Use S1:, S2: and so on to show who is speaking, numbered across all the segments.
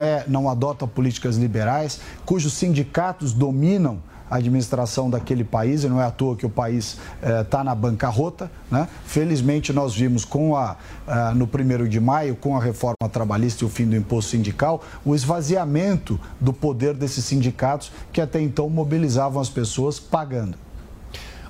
S1: É, não adota políticas liberais, cujos sindicatos dominam a administração daquele país, e não é à toa que o país está eh, na bancarrota. Né? Felizmente, nós vimos com a, a, no primeiro de maio, com a reforma trabalhista e o fim do imposto sindical, o esvaziamento do poder desses sindicatos que até então mobilizavam as pessoas pagando.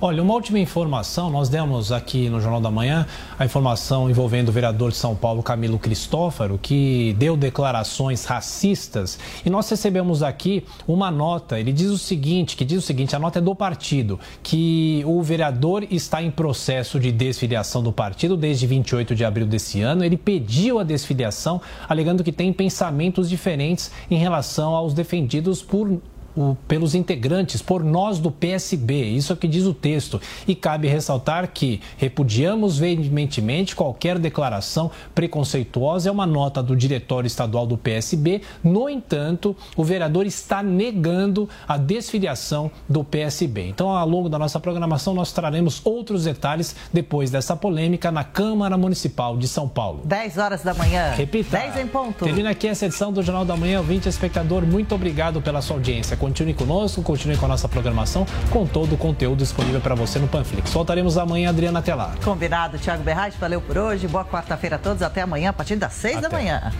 S2: Olha, uma última informação, nós demos aqui no Jornal da Manhã a informação envolvendo o vereador de São Paulo, Camilo Cristófaro, que deu declarações racistas. E nós recebemos aqui uma nota, ele diz o seguinte, que diz o seguinte, a nota é do partido, que o vereador está em processo de desfiliação do partido desde 28 de abril desse ano, ele pediu a desfiliação, alegando que tem pensamentos diferentes em relação aos defendidos por o, pelos integrantes, por nós do PSB. Isso é o que diz o texto. E cabe ressaltar que repudiamos veementemente qualquer declaração preconceituosa. É uma nota do diretório estadual do PSB. No entanto, o vereador está negando a desfiliação do PSB. Então, ao longo da nossa programação, nós traremos outros detalhes depois dessa polêmica na Câmara Municipal de São Paulo.
S3: 10 horas da manhã.
S2: Repita.
S3: 10 em ponto.
S2: Termina aqui essa edição do Jornal da Manhã. Ouvinte espectador, muito obrigado pela sua audiência. Continue conosco, continue com a nossa programação, com todo o conteúdo disponível para você no Panflix. Voltaremos amanhã, Adriana, até lá.
S3: Combinado, Thiago Berrais, valeu por hoje. Boa quarta-feira a todos, até amanhã, a partir das 6 da manhã.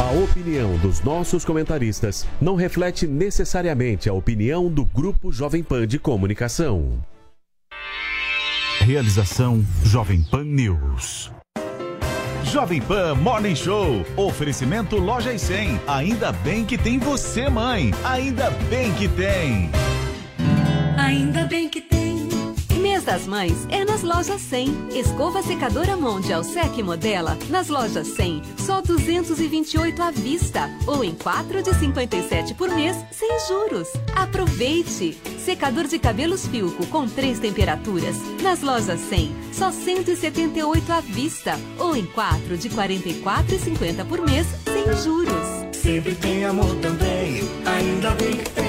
S4: A opinião dos nossos comentaristas não reflete necessariamente a opinião do Grupo Jovem Pan de Comunicação.
S5: Realização Jovem Pan News. Jovem Pan Morning Show. Oferecimento Loja e 100. Ainda bem que tem você, mãe. Ainda bem que tem.
S6: Ainda bem que tem. Mês das Mães é nas lojas 100. Escova secadora Mondial Sec Modela nas lojas 100. Só 228 à vista ou em 4 de 57 por mês sem juros. Aproveite! Secador de cabelos Filco com três temperaturas nas lojas 100. Só 178 à vista ou em 4 de 44,50 por mês sem juros.
S7: Sempre tem amor também. Ainda bem que tem.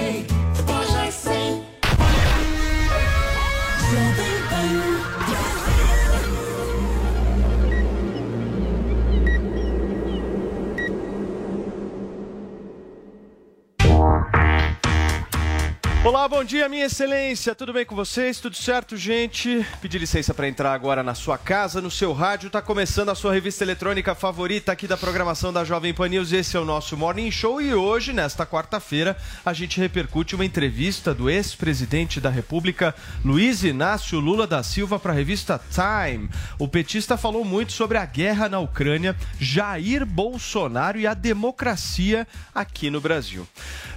S8: Olá, bom dia, minha excelência. Tudo bem com vocês? Tudo certo, gente? Pedir licença para entrar agora na sua casa, no seu rádio. Está começando a sua revista eletrônica favorita aqui da programação da Jovem Pan News. Esse é o nosso Morning Show e hoje, nesta quarta-feira, a gente repercute uma entrevista do ex-presidente da República, Luiz Inácio Lula da Silva, para a revista Time. O petista falou muito sobre a guerra na Ucrânia, Jair Bolsonaro e a democracia aqui no Brasil.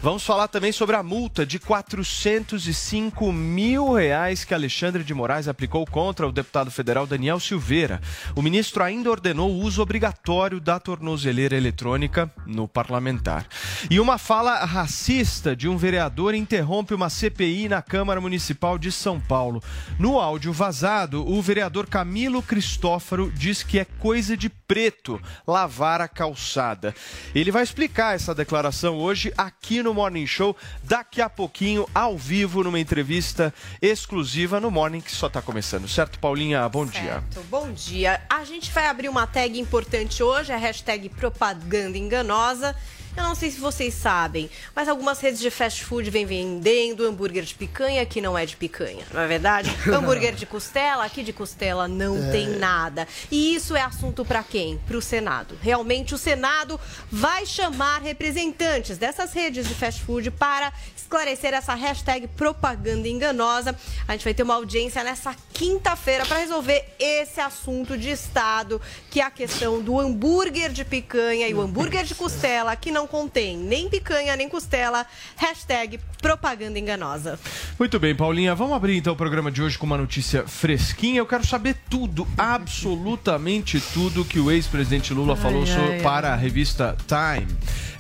S8: Vamos falar também sobre a multa de 405 mil reais que Alexandre de Moraes aplicou contra o deputado federal Daniel Silveira. O ministro ainda ordenou o uso obrigatório da tornozeleira eletrônica no parlamentar. E uma fala racista de um vereador interrompe uma CPI na Câmara Municipal de São Paulo. No áudio vazado, o vereador Camilo Cristófaro diz que é coisa de preto lavar a calçada. Ele vai explicar essa declaração hoje aqui no Morning Show, daqui a pouquinho, ao vivo, numa entrevista exclusiva no Morning, que só está começando. Certo, Paulinha? Bom
S9: certo.
S8: dia.
S9: Bom dia. A gente vai abrir uma tag importante hoje, a hashtag propaganda enganosa. Eu não sei se vocês sabem, mas algumas redes de fast food vêm vendendo hambúrguer de picanha que não é de picanha, não é verdade? hambúrguer de costela, aqui de costela não é. tem nada. E isso é assunto para quem? Para o Senado. Realmente o Senado vai chamar representantes dessas redes de fast food para esclarecer essa hashtag propaganda enganosa. A gente vai ter uma audiência nessa quinta-feira para resolver esse assunto de Estado, que é a questão do hambúrguer de picanha e o hambúrguer de costela que não contém nem picanha, nem costela. Hashtag propaganda enganosa.
S8: Muito bem, Paulinha. Vamos abrir então o programa de hoje com uma notícia fresquinha. Eu quero saber tudo, absolutamente tudo que o ex-presidente Lula
S9: Ai,
S8: falou
S9: ai,
S8: sobre-
S9: ai.
S8: para a revista Time.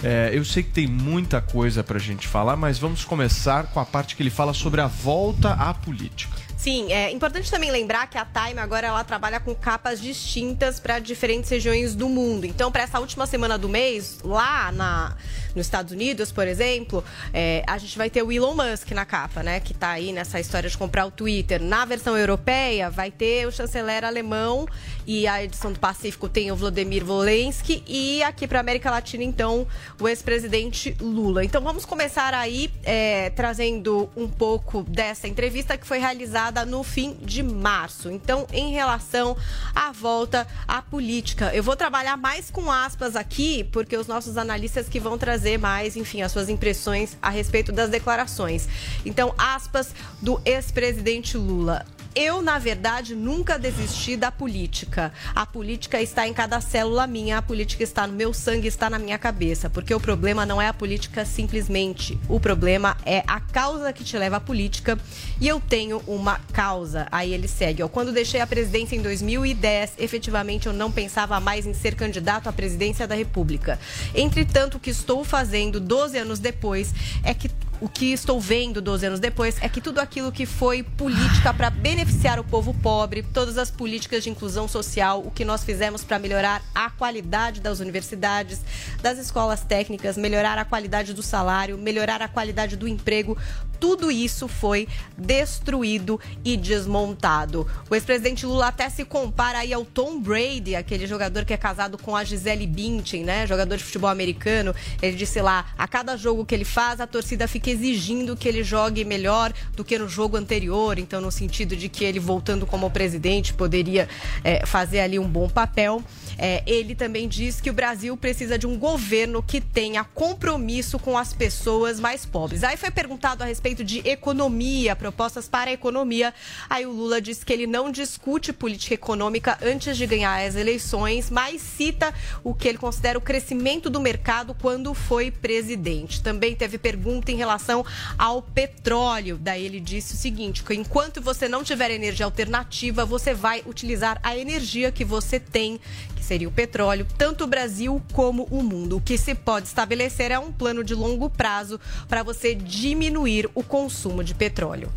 S8: É, eu sei que tem muita coisa pra gente falar, mas vamos começar com a parte que ele fala sobre a volta à política.
S9: Sim, é importante também lembrar que a Time agora ela trabalha com capas distintas para diferentes regiões do mundo. Então, para essa última semana do mês, lá na, nos Estados Unidos, por exemplo, é, a gente vai ter o Elon Musk na capa, né? Que tá aí nessa história de comprar o Twitter. Na versão europeia, vai ter o chanceler alemão e a edição do Pacífico tem o Vladimir Volensky e aqui para América Latina, então, o ex-presidente Lula. Então, vamos começar aí é, trazendo um pouco dessa entrevista que foi realizada no fim de março. Então, em relação à volta à política, eu vou trabalhar mais com aspas aqui, porque os nossos analistas que vão trazer mais, enfim, as suas impressões a respeito das declarações. Então, aspas do ex-presidente Lula. Eu, na verdade, nunca desisti da política. A política está em cada célula minha, a política está no meu sangue, está na minha cabeça. Porque o problema não é a política simplesmente. O problema é a causa que te leva à política. E eu tenho uma causa. Aí ele segue. Quando deixei a presidência em 2010, efetivamente eu não pensava mais em ser candidato à presidência da República. Entretanto, o que estou fazendo 12 anos depois é que o que estou vendo 12 anos depois é que tudo aquilo que foi política para beneficiar o povo pobre, todas as políticas de inclusão social, o que nós fizemos para melhorar a qualidade das universidades, das escolas técnicas, melhorar a qualidade do salário, melhorar a qualidade do emprego, tudo isso foi destruído e desmontado. O ex-presidente Lula até se compara aí ao Tom Brady, aquele jogador que é casado com a Gisele Bündchen, né, jogador de futebol americano. Ele disse lá, a cada jogo que ele faz, a torcida fica exigindo que ele jogue melhor do que no jogo anterior. Então, no sentido de que ele voltando como presidente poderia eh, fazer ali um bom papel. É, ele também diz que o Brasil precisa de um governo que tenha compromisso com as pessoas mais pobres. Aí foi perguntado a respeito de economia, propostas para a economia. Aí o Lula disse que ele não discute política econômica antes de ganhar as eleições, mas cita o que ele considera o crescimento do mercado quando foi presidente. Também teve pergunta em relação ao petróleo. Daí ele disse o seguinte: que enquanto você não tiver energia alternativa, você vai utilizar a energia que você tem, que seria o petróleo, tanto o Brasil como o mundo. O que se pode estabelecer é um plano de longo prazo para você diminuir o consumo de petróleo.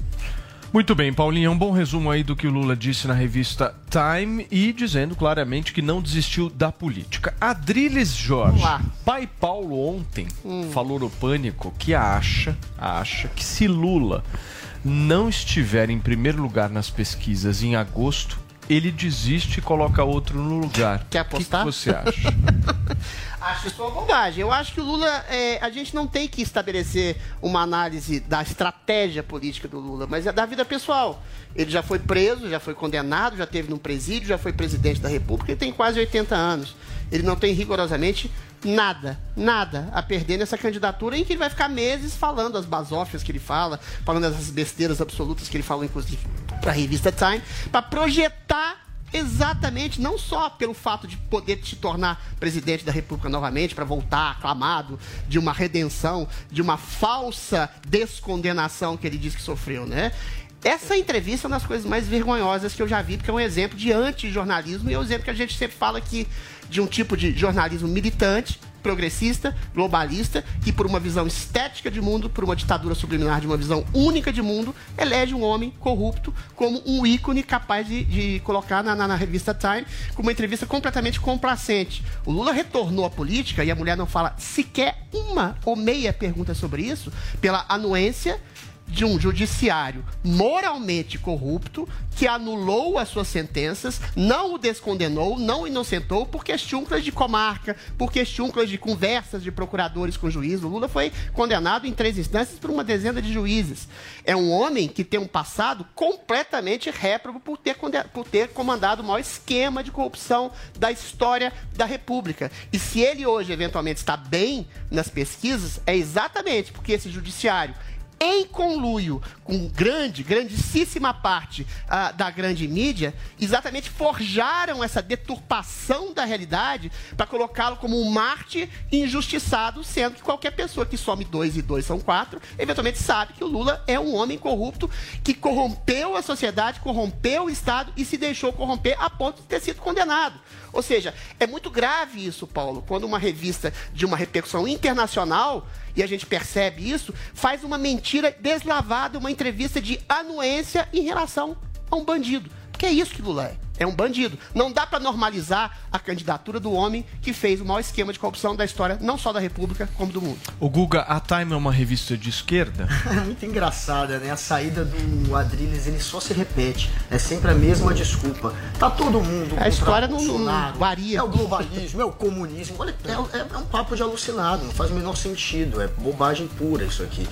S8: Muito bem, Paulinha, um bom resumo aí do que o Lula disse na revista Time e dizendo claramente que não desistiu da política. Adriles Jorge, pai Paulo ontem falou no Pânico que acha, acha que se Lula não estiver em primeiro lugar nas pesquisas em agosto, ele desiste e coloca outro no lugar.
S10: Quer apostar?
S8: O que, que você acha?
S10: Acho isso uma bobagem. Eu acho que o Lula, é, a gente não tem que estabelecer uma análise da estratégia política do Lula, mas é da vida pessoal. Ele já foi preso, já foi condenado, já teve num presídio, já foi presidente da República e tem quase 80 anos. Ele não tem rigorosamente nada, nada a perder nessa candidatura em que ele vai ficar meses falando as basófias que ele fala, falando essas besteiras absolutas que ele falou, inclusive, para a revista Time, para projetar exatamente, não só pelo fato de poder se tornar presidente da República novamente, para voltar aclamado de uma redenção, de uma falsa descondenação que ele diz que sofreu, né? Essa entrevista é uma das coisas mais vergonhosas que eu já vi, porque é um exemplo de antijornalismo e é um exemplo que a gente sempre fala aqui de um tipo de jornalismo militante, progressista, globalista, que por uma visão estética de mundo, por uma ditadura subliminar de uma visão única de mundo, elege um homem corrupto como um ícone capaz de, de colocar na, na, na revista Time com uma entrevista completamente complacente. O Lula retornou à política e a mulher não fala sequer uma ou meia pergunta sobre isso, pela anuência de um judiciário moralmente corrupto que anulou as suas sentenças, não o descondenou, não o inocentou por questões de comarca, por questões de conversas de procuradores com juiz. O Lula foi condenado em três instâncias por uma dezena de juízes. É um homem que tem um passado completamente réprobo por ter, por ter comandado o maior esquema de corrupção da história da República. E se ele hoje, eventualmente, está bem nas pesquisas, é exatamente porque esse judiciário em conluio com grande, grandíssima parte ah, da grande mídia, exatamente forjaram essa deturpação da realidade para colocá-lo como um Marte injustiçado, sendo que qualquer pessoa que some dois e dois são quatro, eventualmente sabe que o Lula é um homem corrupto que corrompeu a sociedade, corrompeu o Estado e se deixou corromper a ponto de ter sido condenado. Ou seja, é muito grave isso, Paulo, quando uma revista de uma repercussão internacional e a gente percebe isso, faz uma mentira deslavada, uma entrevista de anuência em relação a um bandido. Porque é isso que Lula é é um bandido. Não dá para normalizar a candidatura do homem que fez o maior esquema de corrupção da história, não só da República, como do mundo.
S8: O Guga, a Time é uma revista de esquerda?
S11: É muito engraçada, né? A saída do Adrilles, ele só se repete. É sempre a mesma desculpa. Tá todo mundo
S10: A história não, não varia.
S11: É o globalismo, é o comunismo. Olha, é, é, é, um papo de alucinado, não faz o menor sentido. É bobagem pura isso aqui.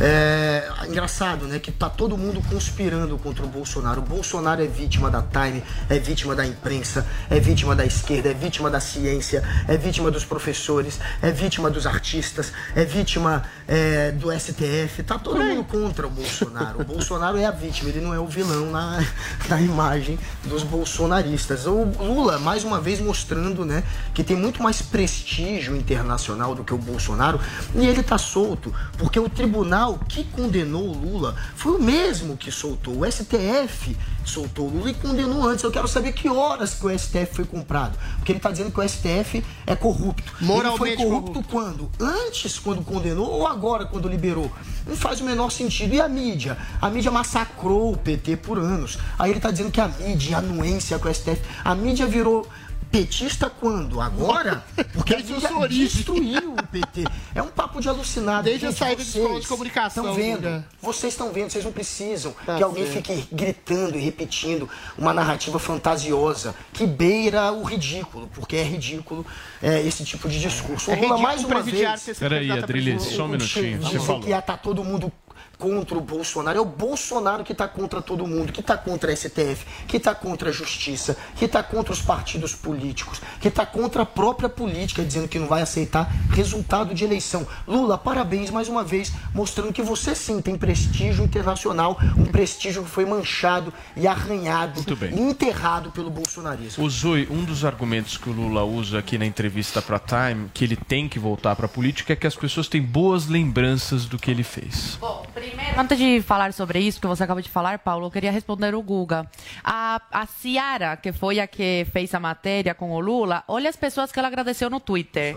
S11: É engraçado, né? Que tá todo mundo conspirando contra o Bolsonaro. O Bolsonaro é vítima da Time, é vítima da imprensa, é vítima da esquerda, é vítima da ciência, é vítima dos professores, é vítima dos artistas, é vítima é, do STF. Tá todo mundo contra o Bolsonaro. O Bolsonaro é a vítima, ele não é o vilão na, na imagem dos bolsonaristas. O Lula, mais uma vez, mostrando né, que tem muito mais prestígio internacional do que o Bolsonaro e ele tá solto, porque o tribunal que condenou o Lula foi o mesmo que soltou. O STF soltou Lula e condenou antes. Eu quero saber que horas que o STF foi comprado. Porque ele está dizendo que o STF é corrupto.
S10: Moralmente
S11: ele foi corrupto, corrupto quando? Antes, quando condenou, ou agora, quando liberou? Não faz o menor sentido. E a mídia? A mídia massacrou o PT por anos. Aí ele está dizendo que a mídia, a anuência com o STF, a mídia virou petista quando? Agora? Porque a mídia destruiu o PT. É um papo de alucinado.
S10: Desde a saída de escola de comunicação.
S11: Estão vendo?
S10: Né?
S11: Vocês estão vendo, vocês não precisam tá que alguém certo. fique gritando e repetindo uma narrativa fantasiosa que beira o ridículo, porque é ridículo é, esse tipo de discurso.
S10: É Lula, mais uma vez...
S8: Peraí, Adriles, só um minutinho. Você falou.
S11: que ia estar tá todo mundo contra o Bolsonaro. É o Bolsonaro que está contra todo mundo, que está contra a STF, que está contra a justiça, que está contra os partidos políticos, que está contra a própria política, dizendo que não vai aceitar resultado de eleição. Lula, parabéns mais uma vez, mostrando que você sim tem prestígio internacional, um prestígio que foi manchado e arranhado e enterrado pelo bolsonarismo.
S8: O Zui, um dos argumentos que o Lula usa aqui na entrevista para Time, que ele tem que voltar para a política, é que as pessoas têm boas lembranças do que ele fez.
S12: Bom, Primeiro, antes de falar sobre isso que você acabou de falar, Paulo, eu queria responder o Guga. A, a Ciara, que foi a que fez a matéria com o Lula, olha as pessoas que ela agradeceu no Twitter.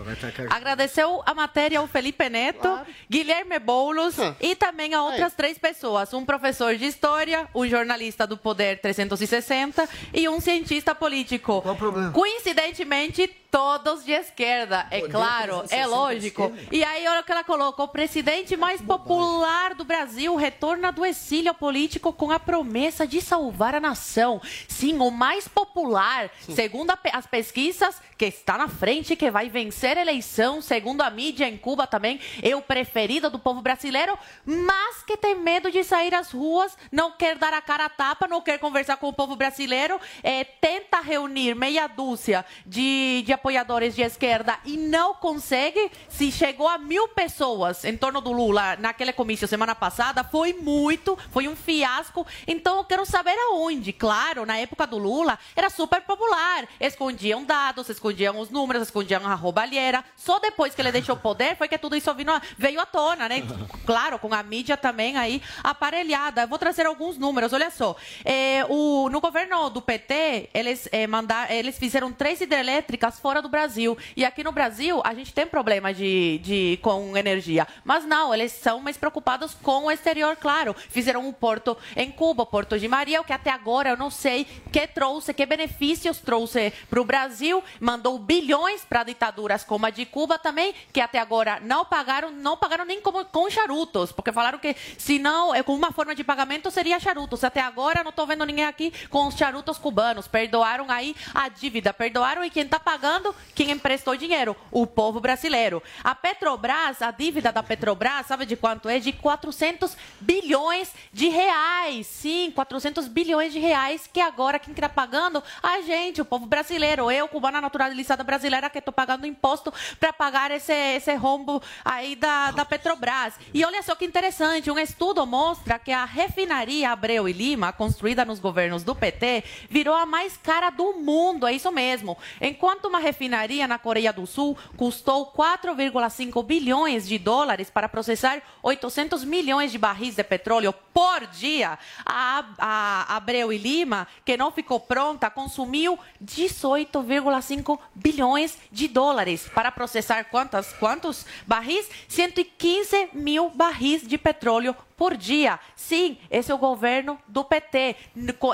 S12: Agradeceu a matéria ao Felipe Neto, claro. Guilherme Boulos e também a outras Aí. três pessoas. Um professor de história, um jornalista do Poder 360 e um cientista político.
S11: Qual o problema?
S12: Coincidentemente, todos de esquerda, é Poder claro, é lógico. E aí, olha o que ela colocou: o presidente mais popular do Brasil retorna do exílio político com a promessa de salvar a nação. Sim, o mais popular, segundo as pesquisas, que está na frente, que vai vencer a eleição, segundo a mídia em Cuba também, é o preferido do povo brasileiro, mas que tem medo de sair às ruas, não quer dar a cara a tapa, não quer conversar com o povo brasileiro, é, tenta reunir meia dúzia de, de apoiadores de esquerda e não consegue, se chegou a mil pessoas em torno do Lula naquele comício semana passada, foi muito, foi um fiasco. Então eu quero saber aonde. Claro, na época do Lula era super popular. Escondiam dados, escondiam os números, escondiam a roubalheira. Só depois que ele deixou o poder foi que tudo isso veio à tona, né? Claro, com a mídia também aí aparelhada. Eu vou trazer alguns números. Olha só, é, o, no governo do PT eles é, mandar, eles fizeram três hidrelétricas fora do Brasil. E aqui no Brasil, a gente tem problema de, de, com energia. Mas não, eles são mais preocupados com o exterior, claro. Fizeram um porto em Cuba, Porto de Maria, o que até agora eu não sei que trouxe, que benefícios trouxe para o Brasil. Mandou bilhões para ditaduras como a de Cuba também, que até agora não pagaram, não pagaram nem como, com charutos, porque falaram que se não, é com uma forma de pagamento seria charutos. Até agora não estou vendo ninguém aqui com os charutos cubanos. Perdoaram aí a dívida, perdoaram e quem está pagando pagando? Quem emprestou dinheiro? O povo brasileiro. A Petrobras, a dívida da Petrobras, sabe de quanto é? De 400 bilhões de reais. Sim, 400 bilhões de reais que agora quem está pagando? A gente, o povo brasileiro. Eu, cubana naturalizada brasileira, que estou pagando imposto para pagar esse, esse rombo aí da, da Petrobras. E olha só que interessante, um estudo mostra que a refinaria Abreu e Lima, construída nos governos do PT, virou a mais cara do mundo, é isso mesmo. Enquanto uma refinaria na Coreia do Sul custou 4,5 bilhões de dólares para processar 800 milhões de barris de petróleo por dia, a, a Abreu e Lima, que não ficou pronta, consumiu 18,5 bilhões de dólares para processar quantos, quantos barris? 115 mil barris de petróleo por dia. Sim, esse é o governo do PT.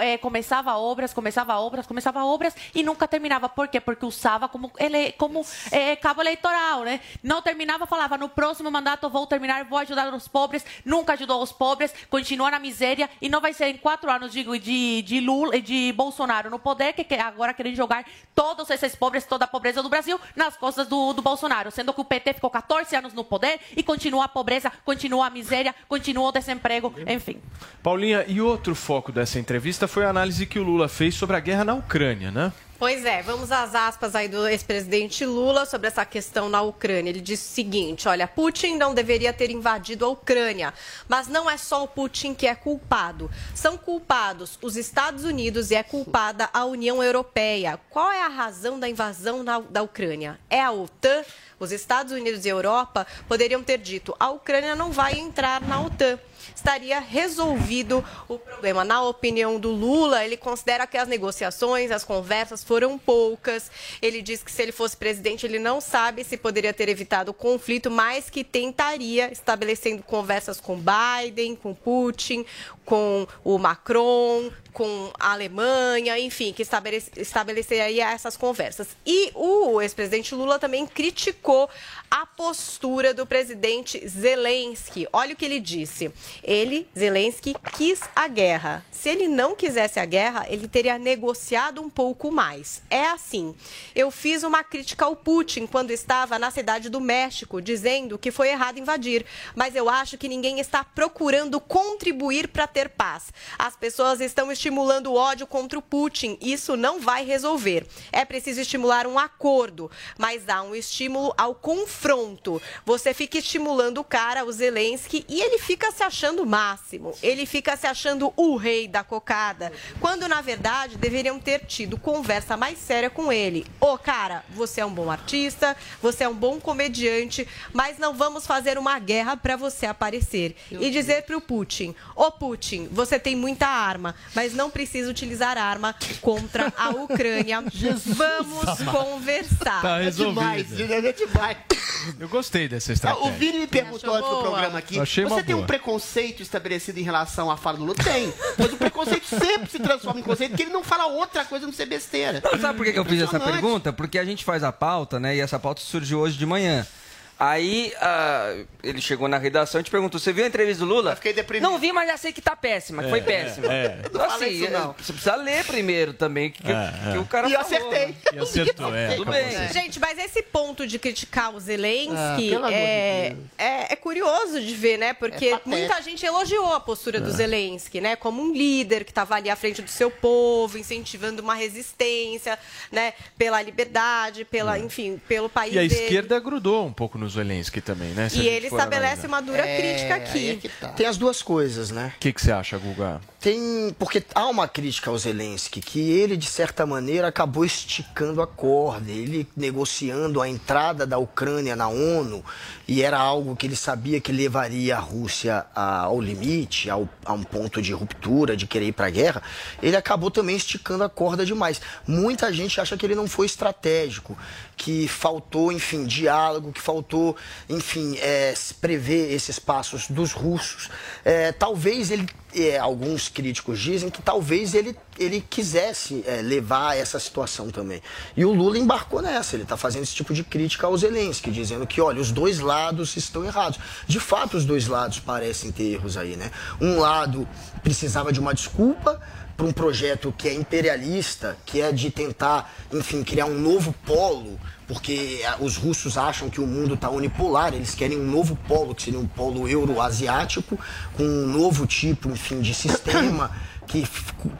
S12: É, começava obras, começava obras, começava obras e nunca terminava. Por quê? Porque usava como, ele, como é, cabo eleitoral, né? Não terminava, falava, no próximo mandato vou terminar, vou ajudar os pobres. Nunca ajudou os pobres, continua na miséria e não vai ser em quatro anos de, de, de Lula, de Bolsonaro no poder, que agora querem jogar todos esses pobres, toda a pobreza do Brasil nas costas do, do Bolsonaro. Sendo que o PT ficou 14 anos no poder e continua a pobreza, continua a miséria, continua desemprego, enfim.
S8: Paulinha, e outro foco dessa entrevista foi a análise que o Lula fez sobre a guerra na Ucrânia, né?
S9: Pois é, vamos às aspas aí do ex-presidente Lula sobre essa questão na Ucrânia. Ele disse o seguinte: olha, Putin não deveria ter invadido a Ucrânia, mas não é só o Putin que é culpado. São culpados os Estados Unidos e é culpada a União Europeia. Qual é a razão da invasão na, da Ucrânia? É a OTAN? Os Estados Unidos e a Europa poderiam ter dito: a Ucrânia não vai entrar na OTAN estaria resolvido o problema. Na opinião do Lula, ele considera que as negociações, as conversas foram poucas. Ele diz que se ele fosse presidente, ele não sabe se poderia ter evitado o conflito, mas que tentaria estabelecendo conversas com Biden, com Putin, com o Macron, com a Alemanha, enfim, que estabelece, estabeleceria essas conversas. E o ex-presidente Lula também criticou a postura do presidente Zelensky. Olha o que ele disse. Ele, Zelensky, quis a guerra. Se ele não quisesse a guerra, ele teria negociado um pouco mais. É assim. Eu fiz uma crítica ao Putin quando estava na cidade do México, dizendo que foi errado invadir. Mas eu acho que ninguém está procurando contribuir para ter paz. As pessoas estão estimulando o ódio contra o Putin. Isso não vai resolver. É preciso estimular um acordo, mas dá um estímulo ao confronto. Você fica estimulando o cara, o Zelensky, e ele fica se achando o máximo. Ele fica se achando o rei da cocada, quando na verdade deveriam ter tido conversa mais séria com ele. Ô, oh, cara, você é um bom artista, você é um bom comediante, mas não vamos fazer uma guerra para você aparecer. E dizer para o Putin: Ô, oh, Putin, você tem muita arma, mas não precisa utilizar arma contra a Ucrânia. Vamos conversar.
S8: Tá resolvido. É demais, é demais. Eu gostei dessa estratégia.
S10: O Vini me perguntou antes do programa aqui. Você tem
S8: boa.
S10: um preconceito estabelecido em relação à fala do Lula? Tem. Mas o preconceito sempre se transforma em conceito, porque ele não fala outra coisa não ser besteira.
S13: Não, sabe por que eu fiz essa pergunta? Porque a gente faz a pauta, né? E essa pauta surgiu hoje de manhã. Aí uh, ele chegou na redação e te perguntou: Você viu a entrevista do Lula?
S10: Eu fiquei deprimido.
S13: Não vi, mas já sei que tá péssima, que
S8: É,
S13: foi
S8: é,
S13: péssima.
S8: é.
S13: Então,
S10: Não
S13: assim,
S10: isso, não.
S13: você precisa ler primeiro também, que, que-
S8: É,
S13: que
S8: é.
S13: o cara
S10: E
S13: falou,
S10: acertei.
S13: né?
S8: E acertou, é.
S13: Tudo bem.
S9: Gente, mas esse ponto de criticar o
S10: Ah,
S9: Zelensky
S10: de
S9: é, é, é curioso de ver, né? Porque
S10: É
S9: muita gente elogiou a postura
S10: É.
S9: do Zelensky, né? Como um líder que estava ali à frente do seu povo, incentivando uma resistência, né? Pela liberdade, pela, enfim, pelo país
S8: É. E a
S9: dele.
S8: esquerda grudou um pouco no Zelensky também, né? Se a
S9: E ele estabelece
S8: analisar.
S9: uma dura
S11: É,
S9: crítica
S11: aí
S9: aqui.
S11: é que tá. Tem as duas coisas, né?
S8: O que, que você acha, Guga?
S11: Tem. Porque há uma crítica ao Zelensky, que ele, de certa maneira, acabou esticando a corda. Ele negociando a entrada da Ucrânia na ONU, e era algo que ele sabia que levaria a Rússia a- ao limite, ao- a um ponto de ruptura, de querer ir para a guerra. Ele acabou também esticando a corda demais. Muita gente acha que ele não foi estratégico, que faltou, enfim, diálogo, que faltou, enfim, é, prever esses passos dos russos. É, talvez ele é, alguns críticos dizem que talvez ele, ele quisesse é, levar essa situação também. E o Lula embarcou nessa, ele está fazendo esse tipo de crítica ao Zelensky, dizendo que, olha, os dois lados estão errados. De fato, os dois lados parecem ter erros aí, né? Um lado precisava de uma desculpa para um projeto que é imperialista, que é de tentar, enfim, criar um novo polo, porque ah, os russos acham que o mundo está unipolar, eles querem um novo polo, que seria um polo euroasiático, com um novo tipo, enfim, de sistema, que,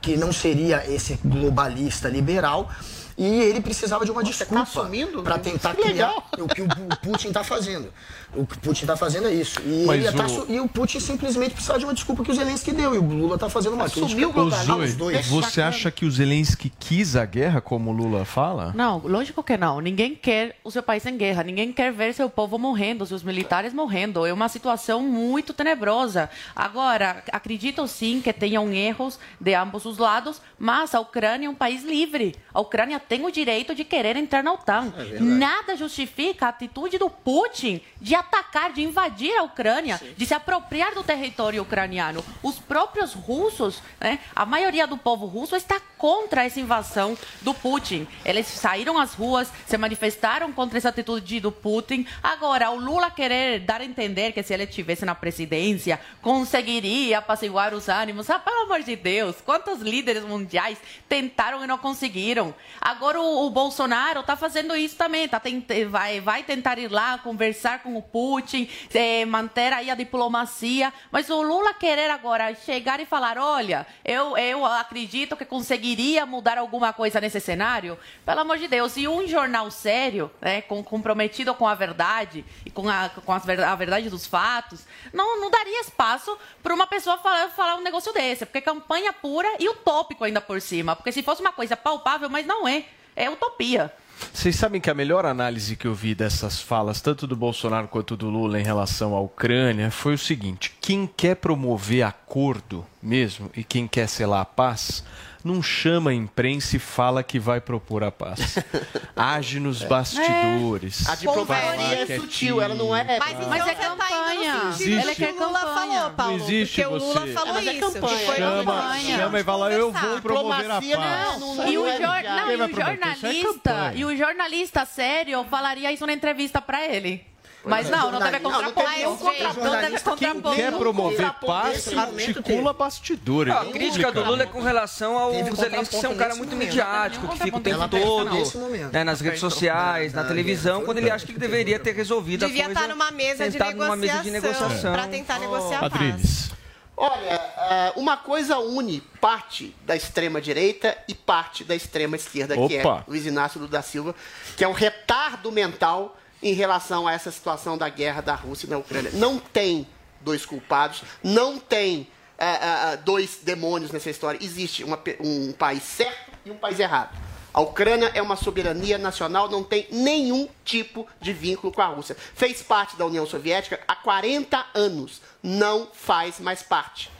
S11: que não seria esse globalista liberal. E ele precisava de uma
S10: Você tá
S11: desculpa
S10: assumindo?
S11: para tentar
S10: Que
S11: criar o que o Putin está fazendo. O que o Putin está fazendo é isso. E, tá
S8: o-
S11: su- e o Putin simplesmente precisava de uma desculpa que o Zelensky deu. E o Lula está fazendo uma crítica
S8: Ô, Zoe,
S11: aos dois.
S8: você acha que o Zelensky quis a guerra, como o Lula fala?
S12: Não, lógico que não. Ninguém quer o seu país em guerra. Ninguém quer ver seu povo morrendo, seus militares morrendo. É uma situação muito tenebrosa. Agora, acredito sim que tenham erros de ambos os lados, mas a Ucrânia é um país livre. A Ucrânia tem o direito de querer entrar na OTAN.
S14: É.
S12: Nada justifica a atitude do Putin de atacar, de invadir a Ucrânia, de se apropriar do território ucraniano. Os próprios russos, né, a maioria do povo russo está contra essa invasão do Putin. Eles saíram às ruas, se manifestaram contra essa atitude do Putin. Agora, o Lula querer dar a entender que se ele estivesse na presidência, conseguiria apaciguar os ânimos. Ah, pelo amor de Deus, quantos líderes mundiais tentaram e não conseguiram? Agora o, o Bolsonaro está fazendo isso também, tá vai, vai tentar ir lá conversar com o Putin, eh, manter aí a diplomacia, mas o Lula querer agora chegar e falar, olha, eu, eu acredito que conseguiria mudar alguma coisa nesse cenário, pelo amor de Deus, e um jornal sério, né, com- comprometido com a verdade e com, a, com as a verdade dos fatos, não, não daria espaço para uma pessoa falar, falar um negócio desse, porque campanha pura e utópico ainda por cima, porque se fosse uma coisa palpável, mas não é, é utopia.
S8: Vocês sabem que a melhor análise que eu vi dessas falas, tanto do Bolsonaro quanto do Lula em relação à Ucrânia, foi o seguinte: quem quer promover acordo mesmo e quem quer selar a paz, não chama a imprensa e fala que vai propor a paz. Age nos bastidores.
S10: A diplomacia é sutil, ela não é.
S9: Mas então
S12: Mas é
S9: você tá indo
S12: campanha.
S9: sentido
S8: Existe.
S9: que o Lula falou, Paulo.
S8: Não existe
S9: porque o Lula
S8: você-
S9: falou
S10: é
S9: isso.
S10: campanha.
S8: Chama,
S9: campanha.
S8: chama e fala, eu vou promover a paz.
S10: não- não-
S12: E o,
S10: é
S12: jor- não, e o
S8: é
S12: jornalista, e o jornalista sério falaria isso na entrevista para ele. Mas
S11: é.
S12: não, não deve
S11: Não, não
S12: contrapor.
S11: tem
S12: Mas
S11: jeito.
S12: não deve contrapor.
S8: Quer promover paz, articula bastidores.
S13: A crítica do Lula é com relação ao
S11: um
S13: Zelensky ser um
S11: contraponto
S13: cara muito
S11: momento.
S13: midiático, que fica o tempo todo
S11: nesse momento.
S13: né, nas redes sociais, na televisão, quando ele acha que ele deveria ter resolvido a
S9: Devia
S13: coisa.
S9: estar numa mesa de
S13: sentado numa mesa de
S9: negociação para tentar negociar a paz.
S8: Adriles.
S10: Olha, ah, uma coisa une parte da extrema direita e parte da extrema esquerda, que é. Luiz Inácio Lula da Silva, que é um retardo mental em relação a essa situação da guerra da Rússia da Ucrânia. Não tem dois culpados, não tem ah, ah, ah, dois demônios nessa história. Existe uma um país certo e um país errado. A Ucrânia é uma soberania nacional, não tem nenhum tipo de vínculo com a Rússia. Fez parte da União Soviética há 40 anos, não faz mais parte.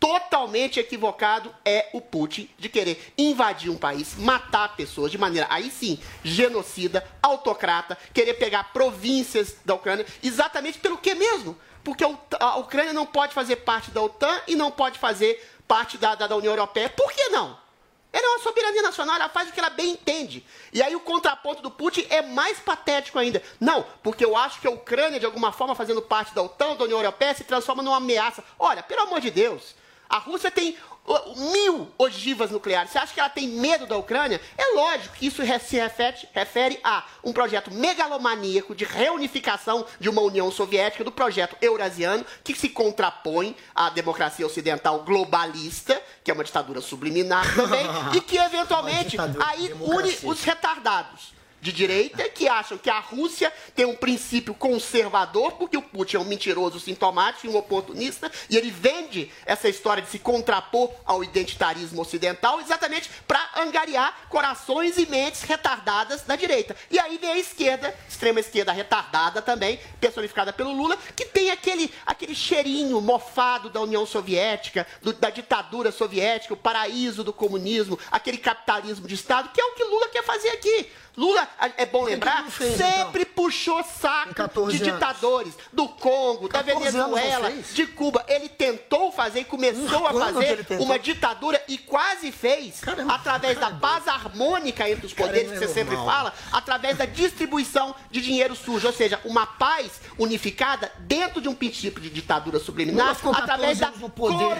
S10: Totalmente equivocado é o Putin de querer invadir um país, matar pessoas de maneira, aí sim, genocida, autocrata, querer pegar províncias da Ucrânia, exatamente pelo que mesmo? Porque a Ucrânia não pode fazer parte da OTAN e não pode fazer parte da, da, da União Europeia. Por que não? Ela é uma soberania nacional, ela faz o que ela bem entende. E aí o contraponto do Putin é mais patético ainda. Não, porque eu acho que a Ucrânia, de alguma forma, fazendo parte da OTAN, da União Europeia, se transforma numa ameaça. Olha, pelo amor de Deus, a Rússia tem mil ogivas nucleares. Você acha que ela tem medo da Ucrânia? É lógico que isso se refere, refere a um projeto megalomaníaco de reunificação de uma União Soviética, do projeto eurasiano, que se contrapõe à democracia ocidental globalista, que é uma ditadura subliminar também, e que eventualmente aí une os retardados de direita que acham que a Rússia tem um princípio conservador, porque o Putin é um mentiroso sintomático e um oportunista, e ele vende essa história de se contrapor ao identitarismo ocidental exatamente para angariar corações e mentes retardadas da direita. E aí vem a esquerda, extrema esquerda retardada também, personificada pelo Lula, que tem aquele, aquele cheirinho mofado da União Soviética, do- da ditadura soviética, o paraíso do comunismo, aquele capitalismo de Estado, que é o que Lula quer fazer aqui. Lula, é bom lembrar,
S11: fez,
S10: sempre puxou saco
S11: 14
S10: de
S11: anos.
S10: ditadores do Congo, da
S11: 14 anos não
S10: Venezuela, de Cuba. Ele tentou fazer e começou a fazer uma ditadura e quase fez através da paz harmônica entre os poderes
S11: Cara,
S10: que você
S11: é
S10: sempre fala, através da distribuição de dinheiro sujo, ou seja, uma paz unificada dentro de um princípio de ditadura subliminar,
S11: ficou 14
S10: através da
S11: anos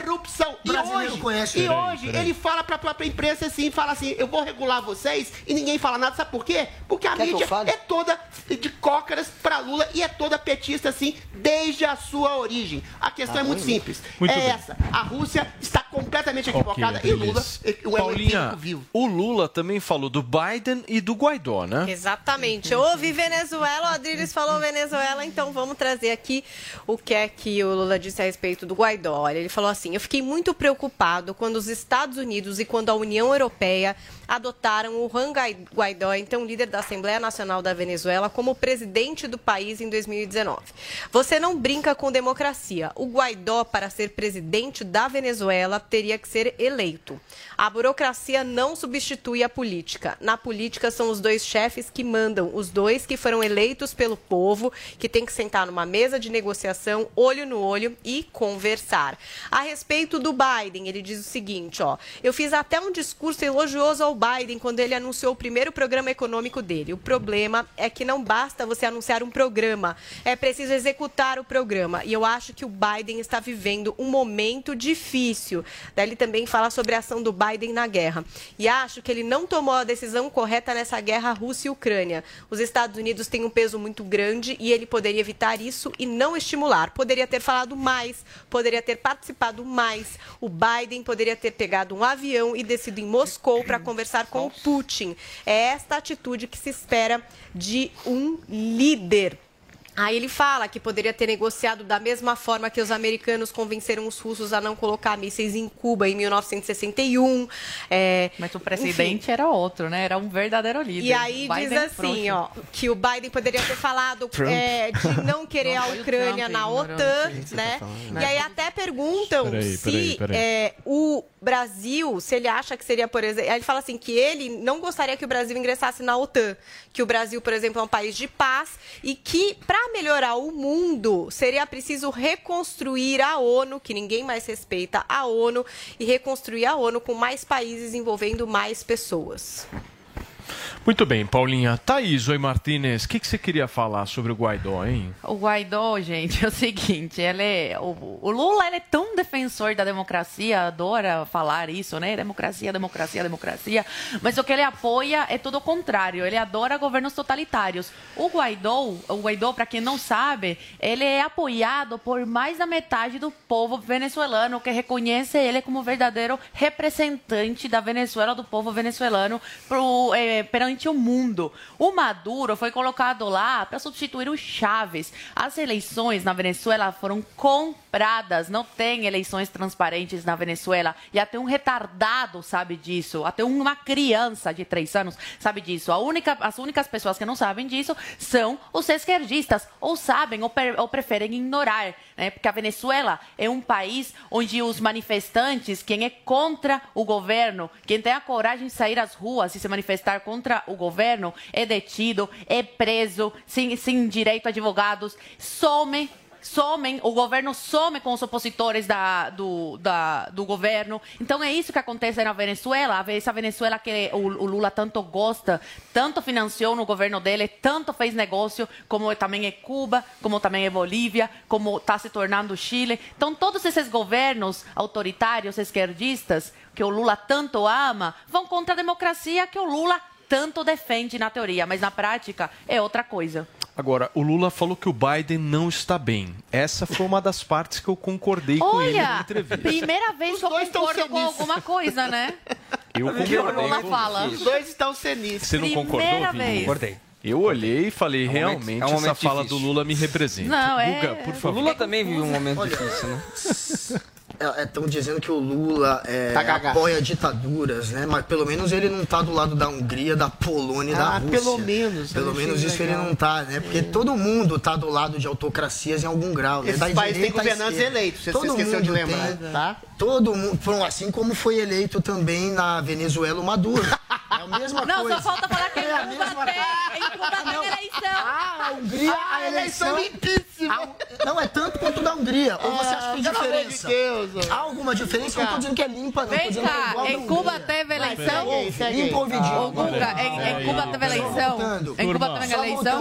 S10: corrupção. E hoje,
S11: conhece.
S10: e
S11: Peraí,
S10: hoje
S11: peraí.
S10: ele fala para a própria imprensa assim, fala assim, eu vou regular vocês e ninguém fala nada, sabe por quê? Porque a
S11: Quer
S10: mídia é toda de cócaras para Lula e é toda petista assim desde a sua origem. A questão
S8: Ah,
S10: é muito simples.
S8: Muito
S10: é
S8: bem.
S10: essa. A Rússia está completamente equivocada e Lula é um
S8: Paulinha,
S10: vivo.
S8: o Lula também falou do Biden e do Guaidó, né?
S9: Exatamente. Eu ouvi Venezuela, o Adriles falou Venezuela, então vamos trazer aqui o que é que o Lula disse a respeito do Guaidó. Olha, ele falou assim: Eu fiquei muito preocupado quando os Estados Unidos e quando a União Europeia adotaram o Juan Guaidó, então líder da Assembleia Nacional da Venezuela, como presidente do país em 2019. Você não brinca com democracia. O Guaidó, para ser presidente da Venezuela, teria que ser eleito. A burocracia não substitui a política. Na política são os dois chefes que mandam, os dois que foram eleitos pelo povo, que tem que sentar numa mesa de negociação, olho no olho e conversar. A respeito do Biden, ele diz o seguinte, ó: "Eu fiz até um discurso elogioso ao Biden quando ele anunciou o primeiro programa econômico dele. O problema é que não basta você anunciar um programa, é preciso executar o programa. E eu acho que o Biden está vivendo um momento difícil. Daí ele também fala sobre a ação do Biden na guerra. E acho que ele não tomou a decisão correta nessa guerra Rússia e Ucrânia. Os Estados Unidos têm um peso muito grande e ele poderia evitar isso e não estimular. Poderia ter falado mais, poderia ter participado mais. O Biden poderia ter pegado um avião e descido em Moscou para conversar com o Putin. É esta atitude que se espera de um líder. Aí ele fala que poderia ter negociado da mesma forma que os americanos convenceram os russos a não colocar mísseis em Cuba em 1961. É,
S12: Mas o presidente
S9: enfim.
S12: era outro, né? Era um verdadeiro líder.
S9: E aí
S12: Biden
S9: diz assim, ó, que o Biden poderia ter falado é, de não querer
S12: Não,
S9: a Ucrânia
S12: Trump,
S9: na. OTAN, né?
S12: tá?
S9: E aí até perguntam
S8: Peraí,
S9: se
S8: peraí, peraí.
S9: é, o Brasil, se ele acha que seria, por exemplo, aí ele fala assim que ele não gostaria que o Brasil ingressasse na OTAN, que o Brasil, por exemplo, é um país de paz e que melhorar o mundo seria preciso reconstruir a ONU, que ninguém mais respeita a ONU e reconstruir a ONU com mais países envolvendo mais pessoas.
S8: Muito bem, Paulinha. Thaís, oi Martinez, o que, que você queria falar sobre o Guaidó, hein?
S12: O Guaidó, gente, é o seguinte, ele é, o, o Lula ele é tão defensor da democracia, adora falar isso, né? Democracia, democracia, democracia. Mas o que ele apoia é tudo o contrário. Ele adora governos totalitários. O Guaidó, o Guaidó, para quem não sabe, ele é apoiado por mais da metade do povo venezuelano que reconhece ele como verdadeiro representante da Venezuela, do povo venezuelano, pro, eh, perante o mundo. O Maduro foi colocado lá para substituir o Chávez. As eleições na Venezuela foram compradas. Não tem eleições transparentes na Venezuela. E até um retardado sabe disso. Até uma criança de três anos sabe disso. Única, as únicas pessoas que não sabem disso são os esquerdistas. Ou sabem ou, ou preferem ignorar. Né? Porque a Venezuela é um país onde os manifestantes, quem é contra o governo, quem tem a coragem de sair às ruas e se manifestar contra o governo, é detido, é preso, sem, sem direito a advogados, some. Somem, o governo some com os opositores da, do, da, do governo. Então é isso que acontece na Venezuela. Essa Venezuela que o, o Lula tanto gosta, tanto financiou no governo dele, tanto fez negócio, como também é Cuba, como também é Bolívia, como está se tornando Chile. Então todos esses governos autoritários, esquerdistas, que o Lula tanto ama, vão contra a democracia que o Lula tanto defende na teoria, mas na prática é outra coisa.
S8: Agora, o Lula falou que o Biden não está bem. Essa foi uma das partes que eu concordei com ele na
S12: Olha,
S8: entrevista.
S12: primeira vez que eu concordo com alguma coisa, né?
S8: Eu
S12: o
S8: concordei
S12: Lula fala.
S10: Os dois estão cenistas.
S8: Você não concordou,
S12: Primeira
S8: Vini?
S12: vez.
S8: Concordei. Eu olhei e falei,
S13: um momento-
S8: realmente,
S13: é um
S8: essa fala
S13: difícil.
S8: do Lula me representa.
S12: Não, é-
S8: Guga, por
S13: O
S8: favor.
S13: Lula também vive um momento
S11: Olha,
S13: difícil, né?
S11: Estão dizendo que o Lula é,
S10: Tá
S11: apoia ditaduras, né? Mas pelo menos ele não tá do lado da Hungria, da Polônia e da
S10: Ah,
S11: Rússia.
S10: pelo menos,
S11: Pelo
S10: eu achei
S11: menos isso ele
S10: legal.
S11: não tá, né? Porque todo mundo tá do lado de autocracias em algum grau. né?
S10: Esse
S11: Da
S10: país tem governantes eleitos, você
S11: Todo
S10: esqueceu de lembrar,
S11: tem.
S10: tá?
S11: Todo mundo, assim como foi eleito também na Venezuela o Maduro. a mesma
S12: Não,
S11: coisa.
S12: só falta falar que
S11: É a mesma coisa.
S12: em Cuba.
S11: Ah, a Hungria,
S10: Ah,
S11: a eleição...
S10: limpíssima.
S11: A- Não, é tanto quanto da Hungria. Ou você acha que tem
S10: pelo amor de
S11: diferença?
S10: Deus.
S11: Há alguma diferença? Eu não tô dizendo que é limpa, não.
S12: Vem
S11: é
S12: cá,
S11: igual da
S12: em. Cuba teve eleição?
S11: Limpa ou
S12: Guga, em, Cuba teve eleição? Em Cuba teve eleição?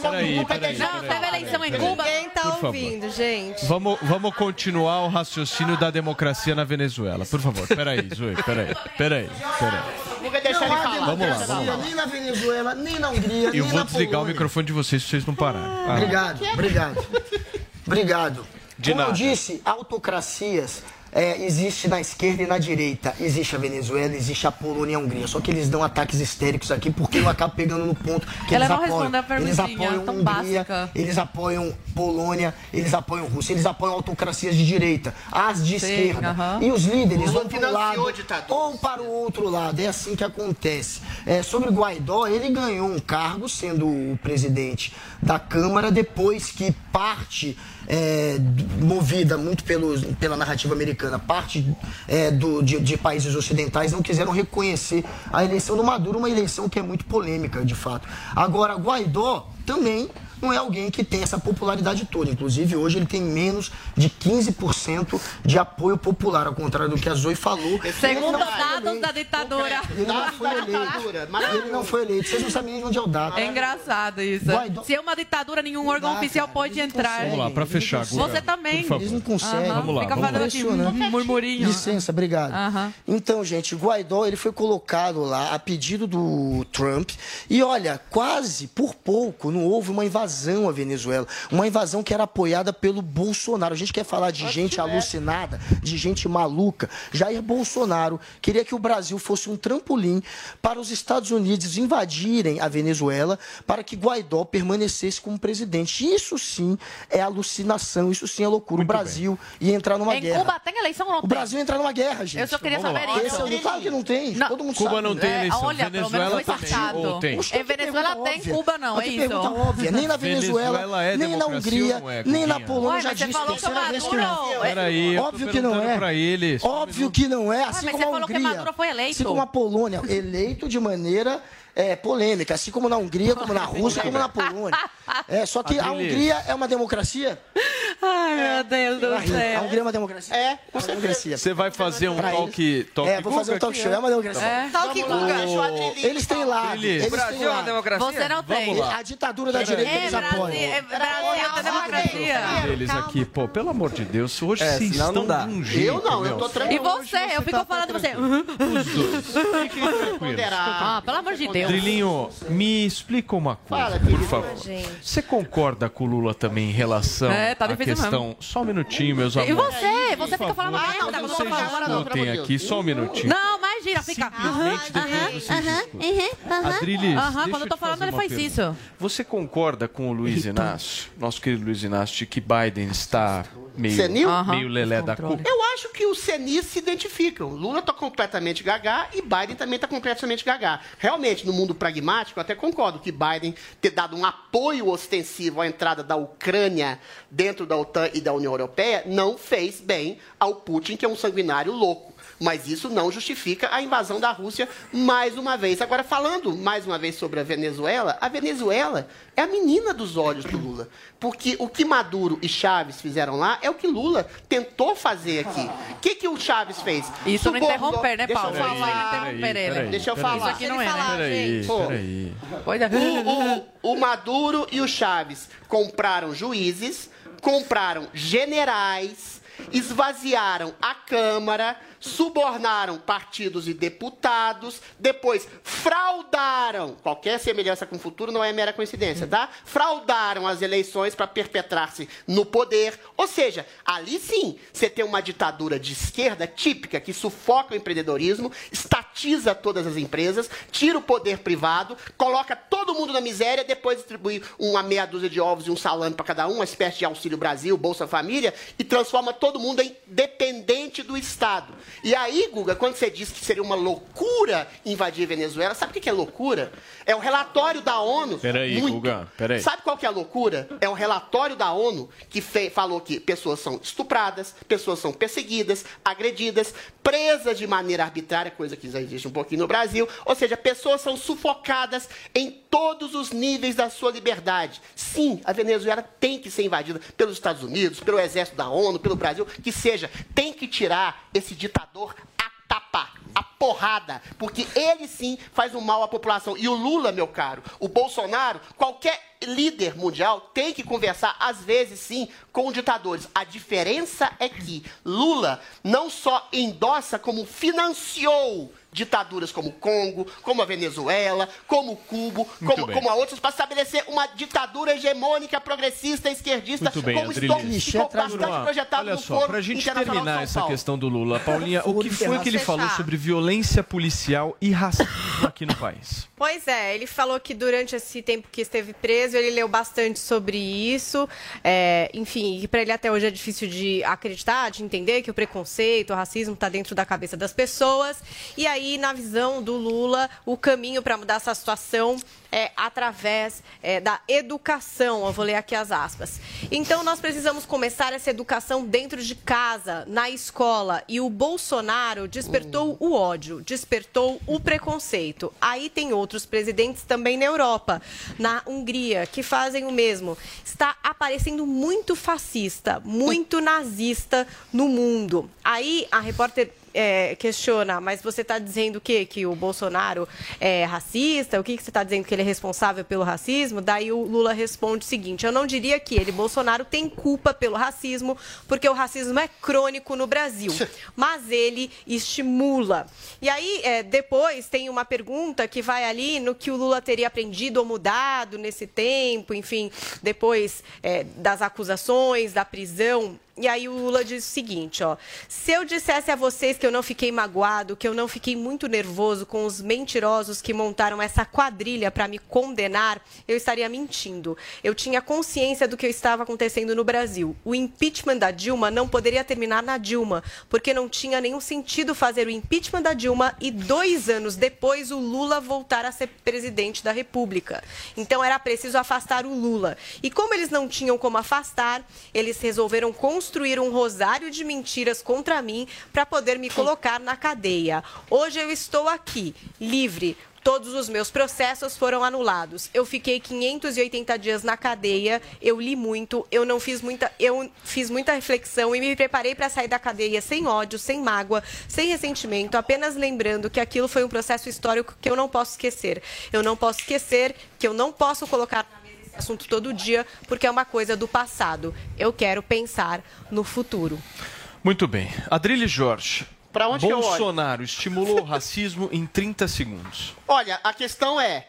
S8: Peraí, peraí.
S12: Não, teve eleição em Cuba?
S9: Ninguém tá ouvindo, gente.
S8: Vamos, vamos continuar o raciocínio da democracia na Venezuela. Por favor, peraí, Zui, peraí, peraí, peraí.
S10: Vou deixar ele
S11: Não há
S10: falar.
S8: Vamos lá,
S11: democracia
S8: vamos lá.
S11: nem na Venezuela, nem na Hungria,
S8: Eu
S11: nem
S8: vou
S11: na
S8: desligar o
S11: Polônia.
S8: Microfone de vocês se vocês não pararem. Ah.
S11: Obrigado, obrigado. Obrigado.
S8: De
S11: Como
S8: nada.
S11: eu disse, autocracias é, existe na esquerda e na direita. Existe a Venezuela, existe a Polônia e a Hungria. Só que eles dão ataques histéricos aqui porque eu acabo pegando no ponto que
S12: Ela
S11: eles
S12: não
S11: apoiam. eles apoiam
S12: tão
S11: Hungria,
S12: básica.
S11: eles apoiam Polônia, eles apoiam Rússia, eles apoiam autocracias de direita, as de
S12: Sim,
S11: esquerda.
S12: aham.
S11: E os líderes vão para um lado ou para o outro lado. É assim que acontece. É, sobre Guaidó, ele ganhou um cargo sendo o presidente da Câmara depois que parte, é, movida muito pelo, pela narrativa americana, parte é, do, de, de países ocidentais não quiseram reconhecer a eleição do Maduro, uma eleição que é muito polêmica, de fato. Agora, Guaidó também não é alguém que tem essa popularidade toda. Inclusive, hoje ele tem menos de 15% de apoio popular, ao contrário do que a Zoe falou.
S12: Segundo dados
S11: eleito.
S12: da ditadura.
S11: Ele não foi eleito. Ele não foi eleito. Vocês não sabem nem de onde é o dado.
S12: É engraçado isso.
S11: Guaidó-
S12: Se é uma ditadura, nenhum órgão
S11: Dá,
S12: oficial
S11: cara,
S12: pode entrar.
S8: Vamos lá, pra fechar, Guga.
S12: Você também.
S8: Por favor.
S11: Eles não conseguem.
S12: Aham,
S8: Vamos lá,
S12: Fica
S8: vamos
S12: falando
S8: lá.
S12: aqui, um murmurinho.
S11: Licença, obrigado.
S12: Aham.
S11: Então, gente, Guaidó ele foi colocado lá a pedido do Trump e olha, quase por pouco não houve uma invasão à Venezuela, uma invasão que era apoiada pelo Bolsonaro. A gente quer falar de gente alucinada, de gente maluca. Jair Bolsonaro queria que o Brasil fosse um trampolim para os Estados Unidos invadirem a Venezuela para que Guaidó permanecesse como presidente. Isso sim é alucinação, isso sim é loucura. o Brasil ia entrar numa
S12: Em
S11: guerra.
S12: Cuba tem eleição ou não
S11: O
S12: tem?
S11: Brasil ia entrar numa guerra, gente.
S12: Eu só queria
S8: Vamos
S12: saber
S8: lá.
S12: isso.
S11: Esse é o claro que não tem.
S12: Não.
S11: Todo mundo
S8: Cuba
S11: sabe.
S8: não tem
S12: É,
S8: eleição.
S12: olha, pelo menos
S8: Venezuela
S12: foi
S8: também.
S12: passado.
S8: Ou tem?
S11: Poxa,
S12: Em Venezuela tem,
S11: óbvia.
S12: Cuba não, é isso?
S11: óbvia. Nem na Venezuela,
S8: Venezuela é
S11: nem na Hungria,
S8: é,
S11: nem na? Polônia.
S12: Ué,
S11: já disse
S12: falou que o
S11: terceira vez que não.
S8: Peraí,
S11: Óbvio que não é.
S8: ele.
S11: Óbvio que não é, assim
S12: mas
S11: como
S12: você
S11: a
S12: falou que
S11: Hungria.
S12: Maduro foi eleito.
S11: Assim como a Polônia, eleito de maneira é, polêmica, assim como na Hungria, como na Rússia, como na Polônia. É, só que a. Hungria é uma democracia?
S12: Ai, meu Deus do
S11: A
S12: céu.
S11: Hungria é uma democracia? É, é uma democracia.
S8: Você vai fazer um talk, talk
S11: É, vou fazer um talk show, é uma democracia.
S12: É.
S9: Talk Guga.
S11: Eles têm
S8: Adriles.
S11: eles têm
S13: Brasil é uma democracia?
S12: Você não tem.
S8: Lá.
S11: A ditadura da direita
S12: É
S11: eles
S12: Brasil,
S11: apoiam.
S12: é Brasil da democracia.
S8: Eles aqui, pô, pelo amor de Deus, hoje
S13: É,
S8: vocês estão
S13: não dá.
S8: de um jeito.
S10: Eu não, eu tô
S12: E
S10: tranquilo.
S12: você? Eu fico falando você. Uhum.
S8: Os dois. Fiquem tranquilos.
S12: Ah, pelo amor de Deus.
S8: Drilinho, me explica uma coisa,
S10: Fala,
S8: por favor.
S9: gente.
S8: Você concorda com o Lula também em relação
S12: É, tá
S8: à questão... Só um minutinho, meus
S12: E
S8: amores.
S12: você? Você fica falando
S10: Ah,
S8: Vocês
S12: tô falando.
S10: agora não, amor de
S8: aqui, só um minutinho.
S12: Não, imagina, fica.
S8: Adrilis,
S12: quando eu tô falando, ele faz
S8: pergunta.
S12: isso.
S8: Você concorda com o Luiz Inácio, nosso querido Luiz Inácio, de que Biden está meio,
S10: Senil?
S8: meio lelé da cuca?
S10: Eu acho que os senis se identificam. Lula está completamente gagá e Biden também está completamente gagá. Realmente, no mundo pragmático, eu até concordo que Biden ter dado um apoio ostensivo à entrada da Ucrânia dentro da OTAN e da União Europeia não fez bem ao Putin, que é um sanguinário louco. Mas isso não justifica a invasão da Rússia mais uma vez. Agora, falando mais uma vez sobre a Venezuela, a Venezuela é a menina dos olhos do Lula. Porque o que Maduro e Chaves fizeram lá é o que Lula tentou fazer aqui. O que, que o Chaves fez?
S12: Isso não
S10: Subornou-
S12: interromper, né,
S10: Deixa eu
S12: Paulo?
S10: falar.
S12: Isso aí não interromper ele.
S8: peraí,
S10: Deixa eu
S8: peraí.
S10: falar.
S12: Isso aqui não é, né?
S8: Peraí, peraí.
S12: É.
S10: O, o- o Maduro e o Chaves compraram juízes, compraram generais, esvaziaram a Câmara, subornaram partidos e deputados, depois fraudaram. Qualquer semelhança com o futuro não é mera coincidência, tá? Fraudaram as eleições para perpetrar-se no poder. Ou seja, ali sim você tem uma ditadura de esquerda típica que sufoca o empreendedorismo, estatiza todas as empresas, tira o poder privado, coloca todo mundo na miséria, depois distribui uma meia dúzia de ovos e um salame para cada um, uma espécie de Auxílio Brasil, Bolsa Família, e transforma todo mundo em dependente do Estado. E aí, Guga, quando você diz que seria uma loucura invadir a Venezuela, sabe o que é loucura? É o relatório da ONU.
S8: Peraí,
S10: muito-
S8: Guga, peraí.
S10: Sabe qual que é a loucura? É o relatório da ONU que fe- falou que pessoas são estupradas, pessoas são perseguidas, agredidas, presas de maneira arbitrária, coisa que já existe um pouquinho no Brasil. Ou seja, pessoas são sufocadas em todos os níveis da sua liberdade. Sim, a Venezuela tem que ser invadida pelos Estados Unidos, pelo exército da ONU, pelo Brasil, que seja. Tem que tirar esse ditador a tapa, a porrada, porque ele sim faz um mal à população. E o Lula, meu caro, o Bolsonaro, qualquer líder mundial tem que conversar, às vezes sim, com ditadores. A diferença é que Lula não só endossa, como financiou ditaduras como o Congo, como a Venezuela, como o Cubo, como, como a outras, para estabelecer uma ditadura hegemônica, progressista, esquerdista,
S8: Muito bem,
S10: como
S8: Adriles.
S10: ficou bastante projetado
S8: Olha
S10: no
S8: só,
S10: Foro
S8: pra gente
S10: Internacional de
S8: terminar essa questão do Lula, Paulinha, o que foi que ele falou sobre violência policial e racismo aqui no país?
S9: Pois é, ele falou que durante esse tempo que esteve preso, ele leu bastante sobre isso. É, enfim, que para ele até hoje é difícil de acreditar, de entender que o preconceito, o racismo está dentro da cabeça das pessoas. E aí, na visão do Lula, o caminho para mudar essa situação é através é, da educação. Eu vou ler aqui as aspas. Então, nós precisamos começar essa educação dentro de casa, na escola. E o Bolsonaro despertou o ódio, despertou o preconceito. Aí tem outros presidentes também na Europa, na Hungria, que fazem o mesmo. Está aparecendo muito fascista, muito nazista no mundo. Aí a repórter é, questiona, mas você está dizendo o quê? Que o Bolsonaro é racista? O que, que você está dizendo que ele é responsável pelo racismo? Daí o Lula responde o seguinte: eu não diria que ele, Bolsonaro, tem culpa pelo racismo, porque o racismo é crônico no Brasil, mas ele estimula. E aí, é, depois tem uma pergunta que vai ali no que o Lula teria aprendido ou mudado nesse tempo, enfim, depois é, das acusações, da prisão. E aí o Lula diz o seguinte, ó: "Se eu dissesse a vocês que eu não fiquei magoado, que eu não fiquei muito nervoso com os mentirosos que montaram essa quadrilha para me condenar, eu estaria mentindo. Eu tinha consciência do que estava acontecendo no Brasil. O impeachment da Dilma não poderia terminar na Dilma, porque não tinha nenhum sentido fazer o impeachment da Dilma e dois anos depois o Lula voltar a ser presidente da República. Então era preciso afastar o Lula. E como eles não tinham como afastar, eles resolveram construir um rosário de mentiras contra mim para poder me colocar na cadeia. Hoje eu estou aqui, livre. Todos os meus processos foram anulados. Eu fiquei 580 dias na cadeia, eu li muito, eu não fiz muita, eu fiz muita reflexão e me preparei para sair da cadeia sem ódio, sem mágoa, sem ressentimento, apenas lembrando que aquilo foi um processo histórico que eu não posso esquecer. Eu não posso esquecer que eu não posso colocar assunto todo dia, porque é uma coisa do passado. Eu quero pensar no futuro.
S8: Muito bem. Adriles Jorge.
S10: Pra onde que eu olho?
S8: Bolsonaro estimulou o racismo em 30 segundos.
S10: Olha, a questão é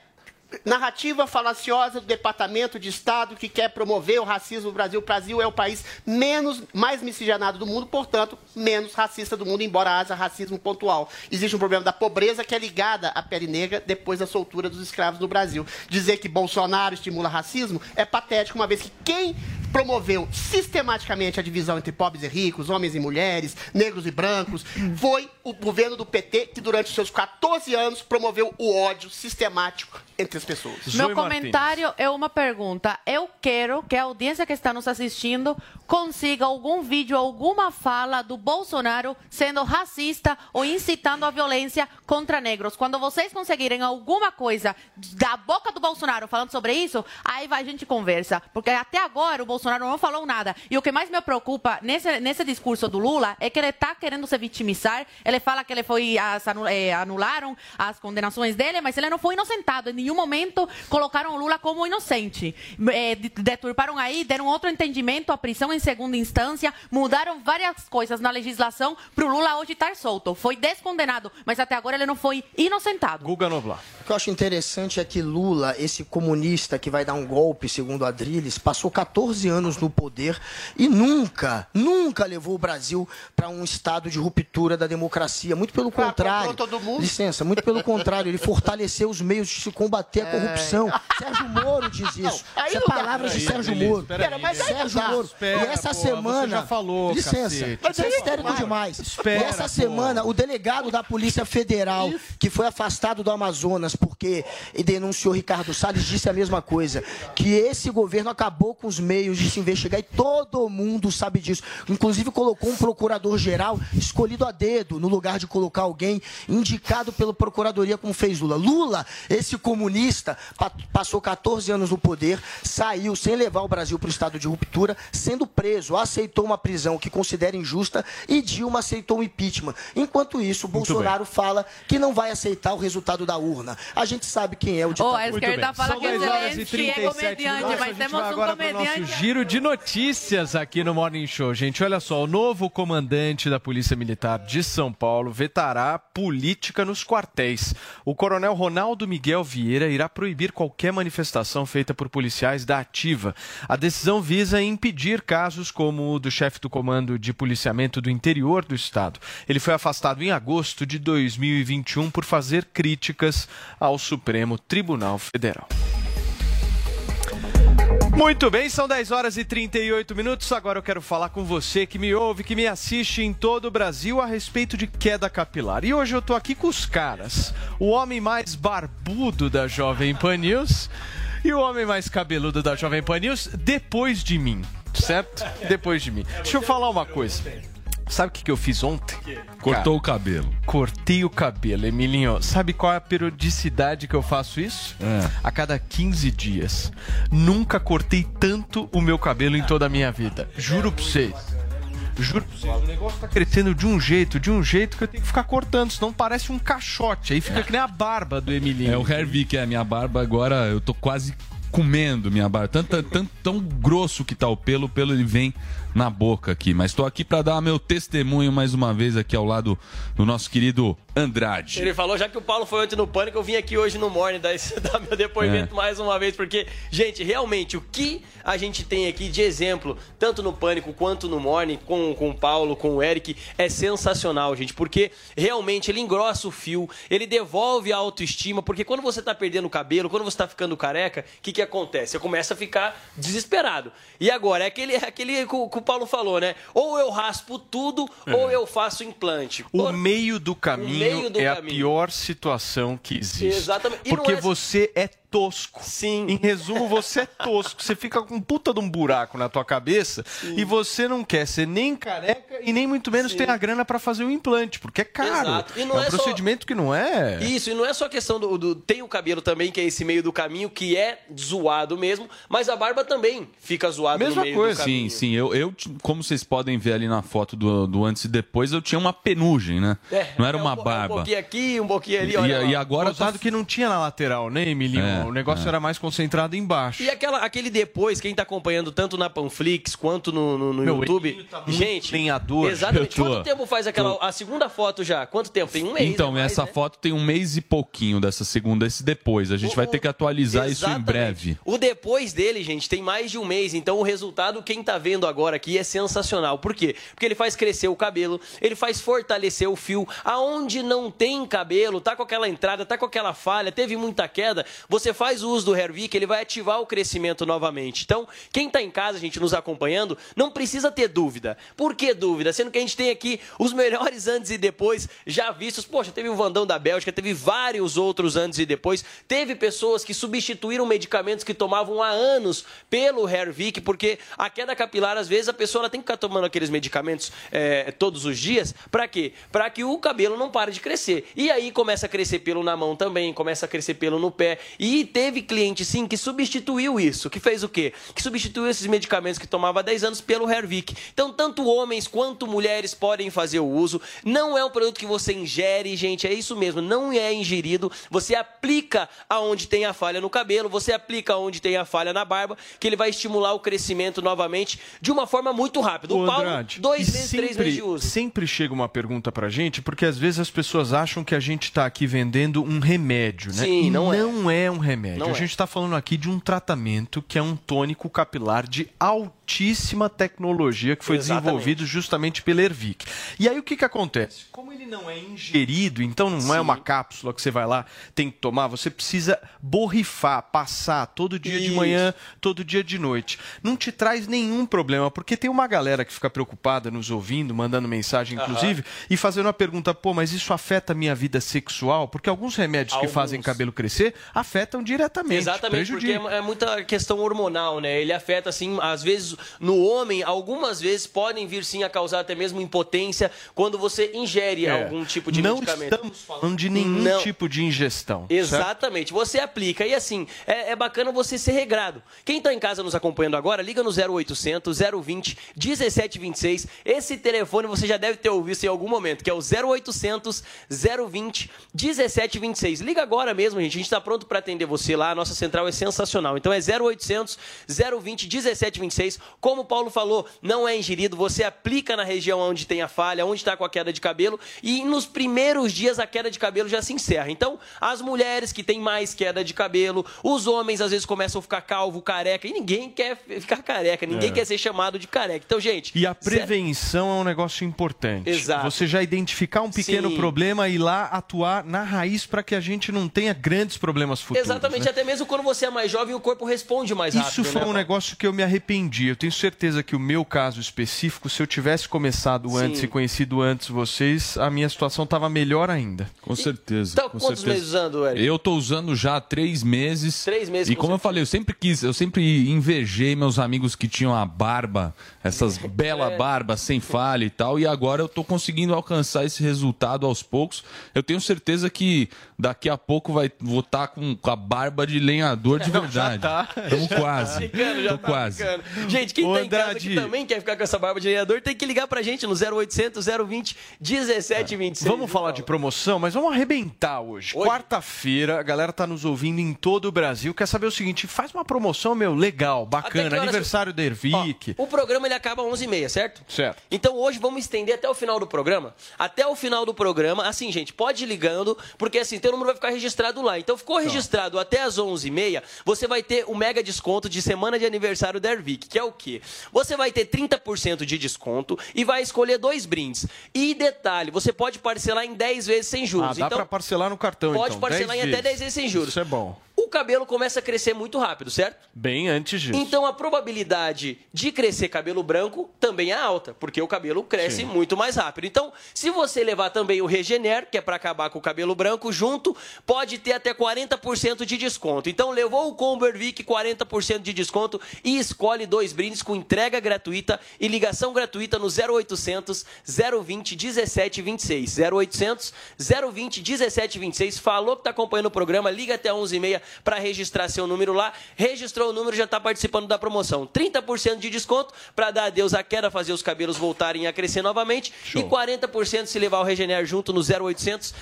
S10: narrativa falaciosa do Departamento de Estado que quer promover o racismo no Brasil. O Brasil é o país menos mais miscigenado do mundo, portanto, menos racista do mundo, embora haja racismo pontual. Existe um problema da pobreza que é ligada à pele negra depois da soltura dos escravos no Brasil. Dizer que Bolsonaro estimula racismo é patético, uma vez que quem promoveu sistematicamente a divisão entre pobres e ricos, homens e mulheres, negros e brancos, foi o governo do PT que durante os seus 14 anos promoveu o ódio sistemático entre as pessoas.
S12: Meu comentário é uma pergunta. Eu quero que a audiência que está nos assistindo consiga algum vídeo, alguma fala do Bolsonaro sendo racista ou incitando a violência contra negros. Quando vocês conseguirem alguma coisa da boca do Bolsonaro falando sobre isso, aí vai a gente conversa. Porque até agora o Bolsonaro não falou nada. E o que mais me preocupa nesse, nesse discurso do Lula é que ele está querendo se vitimizar. Ele fala que ele foi as, eh, anularam as condenações dele, mas ele não foi inocentado. Em nenhum momento colocaram o Lula como inocente. De- deturparam aí, deram outro entendimento à prisão em segunda instância, mudaram várias coisas na legislação para o Lula hoje estar solto. Foi descondenado, mas até agora ele não foi inocentado.
S8: Guga Noblar.
S11: O que eu acho interessante é que Lula, esse comunista que vai dar um golpe, segundo Adrilles, passou 14 14 anos no poder e nunca, nunca levou o Brasil para um estado de ruptura da democracia. Muito pelo contrário. Licença, muito pelo contrário, ele fortaleceu os meios de se combater a corrupção. Sérgio Moro diz isso.
S8: aí
S11: Isso é
S8: não
S11: palavras de Sérgio
S8: Beleza,
S11: Moro. Mas. Sérgio
S8: Tá,
S11: Moro.
S8: espera,
S11: e essa semana.
S8: já falou,
S11: Licença. Mas é histérico demais.
S8: Espera,
S11: e essa semana, o delegado da Polícia Federal, que foi afastado do Amazonas porque denunciou Ricardo Salles, disse a mesma coisa. Que esse governo acabou com os meios de se investigar e todo mundo sabe disso. Inclusive colocou um procurador-geral escolhido a dedo, no lugar de colocar alguém indicado pela Procuradoria, como fez Lula. Lula, esse comunista, pa- passou 14 anos no poder, saiu sem levar o Brasil para o estado de ruptura, sendo preso, aceitou uma prisão que considera injusta e Dilma aceitou o impeachment. Enquanto isso, Bolsonaro fala que não vai aceitar o resultado da urna. A gente sabe quem é o ditador.
S12: Oh, a esquerda fala
S8: São
S12: que
S8: 10 horas
S12: Zelensky é
S8: 37
S12: comediante, mas
S8: A gente
S12: temos um comediante.
S8: Giro de notícias aqui no Morning Show. Gente, olha só, o novo comandante da Polícia Militar de São Paulo vetará política nos quartéis. O coronel Ronaldo Miguel Vieira irá proibir qualquer manifestação feita por policiais da ativa. A decisão visa impedir casos como o do chefe do comando de policiamento do interior do estado. Ele foi afastado em agosto de 2021 por fazer críticas ao Supremo Tribunal Federal. Muito bem, são 10 horas e 38 minutos. Agora eu quero falar com você que me ouve, que me assiste em todo o Brasil a respeito de queda capilar. E hoje eu tô aqui com os caras. O homem mais barbudo da Jovem Pan News e o homem mais cabeludo da Jovem Pan News depois de mim, certo? Depois de mim. Deixa eu falar uma coisa. Sabe o que, que eu fiz ontem?
S14: Cortou o cabelo.
S8: Cortei o cabelo, Emilinho. Sabe qual é a periodicidade que eu faço isso?
S14: É.
S8: A cada 15 dias. Nunca cortei tanto o meu cabelo em toda a minha vida. Juro pra vocês. Juro pra vocês, o negócio tá crescendo de um jeito, de um jeito que eu tenho que ficar cortando, senão parece um caixote. Aí fica que nem a barba do Emilinho.
S14: É o Hervik, é a minha barba agora, eu tô quase comendo minha barba. Tanto, tanto, tão grosso que tá o pelo, o pelo ele vem na boca aqui. Mas tô aqui para dar meu testemunho mais uma vez aqui ao lado do nosso querido Andrade.
S15: Ele falou, já que o Paulo foi ontem no Pânico, eu vim aqui hoje no Morning dar, esse- dar meu depoimento
S14: É.
S15: mais uma vez, porque, gente, realmente, o que a gente tem aqui de exemplo, tanto no Pânico quanto no Morning, com, com o Paulo, com o Eric, é sensacional, gente, porque realmente ele engrossa o fio, ele devolve a autoestima, porque quando você tá perdendo o cabelo, quando você tá ficando careca, o que que acontece? Você começa a ficar desesperado. E agora, é aquele, é aquele que o, que o Paulo falou, né? Ou eu raspo tudo, ou eu faço implante.
S8: O meio do caminho
S15: meio do
S8: é a
S15: caminho.
S8: pior situação que existe.
S15: Exatamente. E
S8: Porque
S15: é-
S8: você é tosco.
S15: Sim.
S8: Em resumo, você é tosco. Você fica com um puta de um buraco na tua cabeça e você não quer ser nem careca e nem muito menos
S15: Sim.
S8: tem a grana pra fazer o implante, porque é caro.
S15: Exato. E não
S8: é um
S15: é só-
S8: procedimento que não é.
S15: Isso, e não é só questão do, do- Tem o cabelo também, que é esse meio do caminho, que é zoado mesmo, mas a barba também fica zoada no meio do
S14: Sim,
S15: caminho.
S14: sim. Eu, eu, t- como vocês podem ver ali na foto do, do antes e depois, eu tinha uma penugem, né?
S15: É,
S14: não era
S15: é
S14: uma
S15: um, po-
S14: barba.
S15: Um pouquinho aqui, um pouquinho ali,
S14: E-
S15: olha
S14: e agora
S8: Gozado que não tinha na lateral, né, Emilinho?
S14: É,
S8: o negócio
S14: é.
S8: era mais concentrado embaixo.
S15: E aquela, aquele depois, quem tá acompanhando tanto na Panflix quanto no, no, no
S8: Meu,
S15: YouTube.
S8: Tá
S15: gente,
S8: lenhador.
S15: exatamente. Quanto tempo faz aquela.
S14: Tô.
S15: A segunda foto já? Quanto tempo? Tem um mês.
S14: Então,
S15: né? Mais,
S14: essa
S15: né?
S14: foto tem um mês e pouquinho dessa segunda, esse depois. A gente vai ter que atualizar isso em
S15: Exatamente.
S14: breve.
S15: O depois dele, gente, tem mais de um mês. Então o resultado, quem tá vendo agora aqui, é sensacional. Por quê? Porque ele faz crescer o cabelo, ele faz fortalecer o fio. Aonde não tem cabelo, tá com aquela entrada, tá com aquela falha, teve muita queda, você faz o uso do Hervik, ele vai ativar o crescimento novamente. Então, quem tá em casa, gente, nos acompanhando, não precisa ter dúvida. Por que dúvida? Sendo que a gente tem aqui os melhores antes e depois já vistos. Poxa, teve o Vandão da Bélgica, teve vários outros antes e depois. Teve pessoas que substituíram medicamentos que tomavam há anos pelo Hervik, porque a queda capilar, às vezes, a pessoa tem que ficar tomando aqueles medicamentos é, todos os dias. Pra quê? Pra que o cabelo não pare de crescer. E aí começa a crescer pelo na mão também, começa a crescer pelo no pé. E teve cliente, sim, que substituiu isso. Que fez o quê? Que substituiu esses medicamentos que tomava há 10 anos pelo Hervik. Então, tanto homens quanto mulheres podem fazer o uso. Não é um produto que você ingere, gente, é isso mesmo, não é ingerido. Você aplica aonde tem a falha no cabelo, você aplica aonde tem a falha na barba, que ele vai estimular o crescimento novamente de uma forma muito rápida. O
S8: Ô,
S15: Paulo,
S8: Andrade,
S15: dois
S8: e
S15: meses, três
S8: sempre-
S15: meses de uso.
S8: Sempre chega uma pergunta pra gente, porque às vezes as pessoas acham que a gente tá aqui vendendo um remédio, né?
S15: Sim,
S8: e
S15: não é.
S8: é um remédio.
S15: Não
S8: a
S15: é.
S8: gente tá falando aqui de um tratamento que é um tônico capilar de altíssima altíssima tecnologia que foi
S15: Exatamente.
S8: desenvolvido justamente pela Ervic. E aí o que, que acontece? Como ele não é ingerido, então não é uma cápsula que você vai lá, tem que tomar, você precisa borrifar, passar todo dia de
S15: Isso.
S8: manhã, todo dia de noite. Não te traz nenhum problema, porque tem uma galera que fica preocupada nos ouvindo, mandando mensagem, inclusive, e fazendo a pergunta, pô, mas isso afeta a minha vida sexual? Porque alguns remédios que
S15: Alguns.
S8: fazem cabelo crescer afetam diretamente.
S15: Exatamente, porque é, é muita questão hormonal, né? Ele afeta, assim, às vezes, no homem, algumas vezes podem vir sim a causar até mesmo impotência quando você ingere
S8: É.
S15: algum tipo de
S8: não
S15: medicamento.
S8: estamos falando de nenhum
S15: Não.
S8: tipo de ingestão. certo?
S15: Exatamente, você aplica. E assim, é, é bacana você ser regrado. Quem está em casa nos acompanhando agora, liga no 0800 020 1726. Esse telefone você já deve ter ouvido em algum momento, que é o 0800 020 1726. Liga agora mesmo, gente. A gente está pronto para atender você lá. A nossa central é sensacional. Então é 0800 020 1726. Como o Paulo falou, não é ingerido. Você aplica na região onde tem a falha, onde está com a queda de cabelo. E nos primeiros dias a queda de cabelo já se encerra. Então, as mulheres que têm mais queda de cabelo, os homens às vezes começam a ficar calvo, careca. E ninguém quer ficar careca, ninguém
S8: É.
S15: quer ser chamado de careca. Então, gente.
S8: E a prevenção é um negócio importante.
S15: Exato.
S8: Você já identificar um pequeno
S15: Sim.
S8: problema e lá atuar na raiz para que a gente não tenha grandes problemas futuros.
S15: Exatamente,
S8: né?
S15: até mesmo quando você é mais jovem, o corpo responde mais rápido.
S8: Isso foi
S15: né,
S8: um negócio que eu me arrependi. Eu tenho certeza que o meu caso específico, se eu tivesse começado
S15: Sim.
S8: antes e conhecido antes vocês, a minha situação estava melhor ainda.
S14: Com certeza.
S15: Então,
S14: com
S15: quantos
S14: certeza.
S15: meses usando, Eric?
S14: Eu tô usando já há três meses.
S15: Três meses,
S14: E
S15: com
S14: como eu falei, eu sempre quis, eu sempre invejei meus amigos que tinham a barba, essas bela
S15: É.
S14: barbas sem falha e tal. E agora eu tô conseguindo alcançar esse resultado aos poucos. Eu tenho certeza que daqui a pouco vai vou estar com, com a barba de lenhador de
S15: Não,
S14: verdade.
S15: já tá.
S14: Estamos
S15: Já
S14: quase.
S15: tá ficando, já
S14: Tô
S15: tá
S14: quase.
S15: ficando. Gente, quem
S8: Ô,
S15: tá em casa
S8: Andrade.
S15: que também quer ficar com essa barba de lenhador, tem que ligar pra gente no 0800 020 1726.
S8: Vamos falar de promoção, mas vamos arrebentar hoje. Quarta-feira, a galera tá nos ouvindo em todo o Brasil. Quer saber o seguinte? Faz uma promoção, meu, legal, bacana. Aniversário da Ervic.
S15: O programa ele acaba às 11h30, certo?
S8: Certo.
S15: Então hoje vamos estender até o final do programa. Até o final do programa, assim, gente, pode ir ligando, porque assim, teu número vai ficar registrado lá. Então ficou registrado até as 11h30, você vai ter o mega desconto de semana de aniversário da Ervic, que é o quê? Você vai ter 30% de desconto e vai escolher dois brindes. E detalhe, você pode parcelar em 10 vezes sem juros.
S8: Ah, dá
S15: então,
S8: pra parcelar no cartão,
S15: Pode
S8: então.
S15: parcelar
S8: 10
S15: em até 10 vezes sem juros.
S8: Isso é bom.
S15: O cabelo começa a crescer muito rápido, certo?
S8: Bem antes disso.
S15: Então a probabilidade de crescer cabelo branco também é alta, porque o cabelo cresce
S8: Sim.
S15: muito mais rápido. Então, se você levar também o Regener, que é para acabar com o cabelo branco, junto, pode ter até 40% de desconto. Então, levou o Combo Ervic 40% de desconto e escolhe dois brindes com entrega gratuita e ligação gratuita no 0800 020 1726. 0800 020 1726. Falou que está acompanhando o programa, liga até 11h30 para registrar seu número lá. Registrou o número, já está participando da promoção. 30% de desconto para dar adeus à queda, fazer os cabelos voltarem a crescer novamente. E 40% se levar o Regener junto no 0800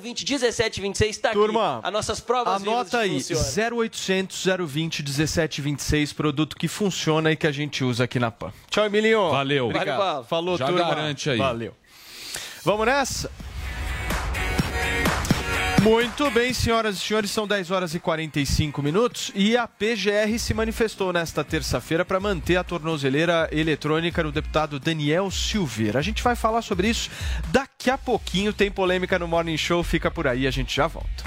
S15: 020 1726. Está
S8: Turma,
S15: aqui as nossas provas
S8: Anota aí,
S15: funcionam.
S8: 0800 020 1726, produto que funciona e que a gente usa aqui na PAN. Tchau, Emilinho.
S14: Valeu.
S8: Obrigado.
S15: Valeu.
S8: Falou,
S14: Já
S8: turma.
S14: garante aí.
S8: Valeu. Vamos nessa? Muito bem, senhoras e senhores, são 10 horas e 45 minutos e a PGR se manifestou nesta terça-feira para manter a tornozeleira eletrônica no deputado Daniel Silveira. A gente vai falar sobre isso daqui a pouquinho. Tem polêmica no Morning Show, fica por aí, a gente já volta.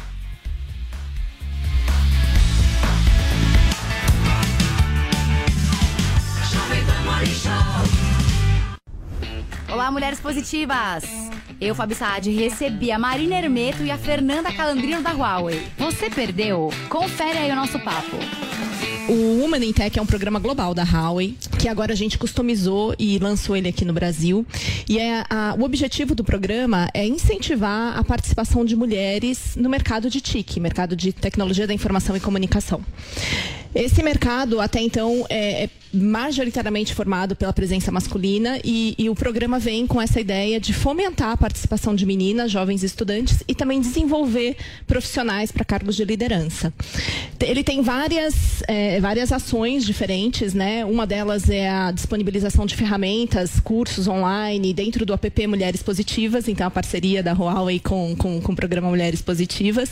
S16: Olá, mulheres positivas! Eu, Fabi Saad, recebi a Marina Hermeto e a Fernanda Calandrino da Huawei. Você perdeu? Confere aí o nosso papo.
S17: O Woman in Tech é um programa global da Huawei, que agora a gente customizou e lançou ele aqui no Brasil. E é a- o objetivo do programa é incentivar a participação de mulheres no mercado de TIC, mercado de tecnologia da informação e comunicação. Esse mercado, até então, é, é majoritariamente formado pela presença masculina e, e o programa vem com essa ideia de fomentar a participação de meninas, jovens estudantes e também desenvolver profissionais para cargos de liderança. Ele tem várias, é, várias ações diferentes, né? Uma delas é a disponibilização de ferramentas, cursos online dentro do app Mulheres Positivas, então a parceria da Huawei com, com, com o programa Mulheres Positivas.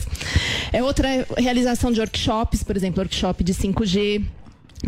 S17: É outra realização de workshops, por exemplo, workshop de 5G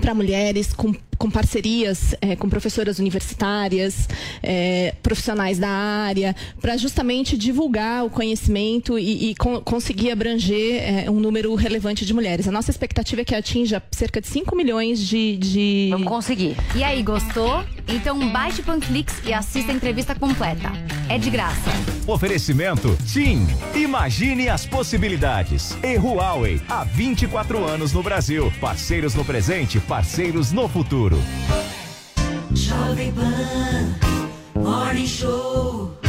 S17: para mulheres com com parcerias é, com professoras universitárias, é, profissionais da área, para justamente divulgar o conhecimento e, e con conseguir abranger é, um número relevante de mulheres. A nossa expectativa é que atinja cerca de 5 milhões de. de...
S16: Vamos conseguir. E aí, gostou? Então baixe o Panflix e assista a entrevista completa. É de graça.
S5: Oferecimento TIM. Imagine as possibilidades. E Huawei, há 24 anos no Brasil. Parceiros no presente, parceiros no futuro.
S7: Jovem Pan Morning Show.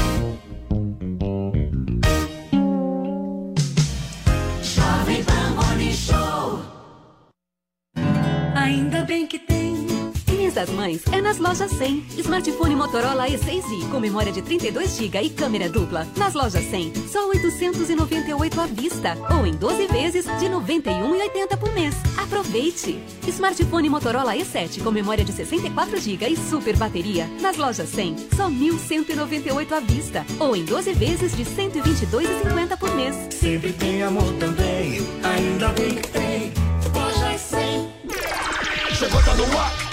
S6: Das Mães é nas lojas 100. Smartphone Motorola E6i com memória de 32 GB e câmera dupla. Nas lojas 100, só 898 à vista ou em 12 vezes de 91,80 por mês. Aproveite! Smartphone Motorola E7 com memória de 64 GB e super bateria. Nas lojas 100, só 1.198 à vista ou em 12 vezes de 122,50 por mês.
S7: Sempre tem amor também. Ainda bem que tem. Loja 100.
S18: Chegou, tá no ar,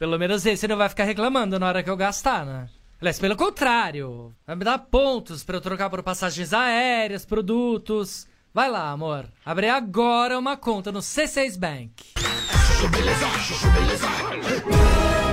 S19: Pelo menos esse não vai ficar reclamando na hora que eu gastar, né? Aliás, pelo contrário, vai me dar pontos pra eu trocar por passagens aéreas, produtos. Vai lá, amor. Abre agora uma conta no C6 Bank.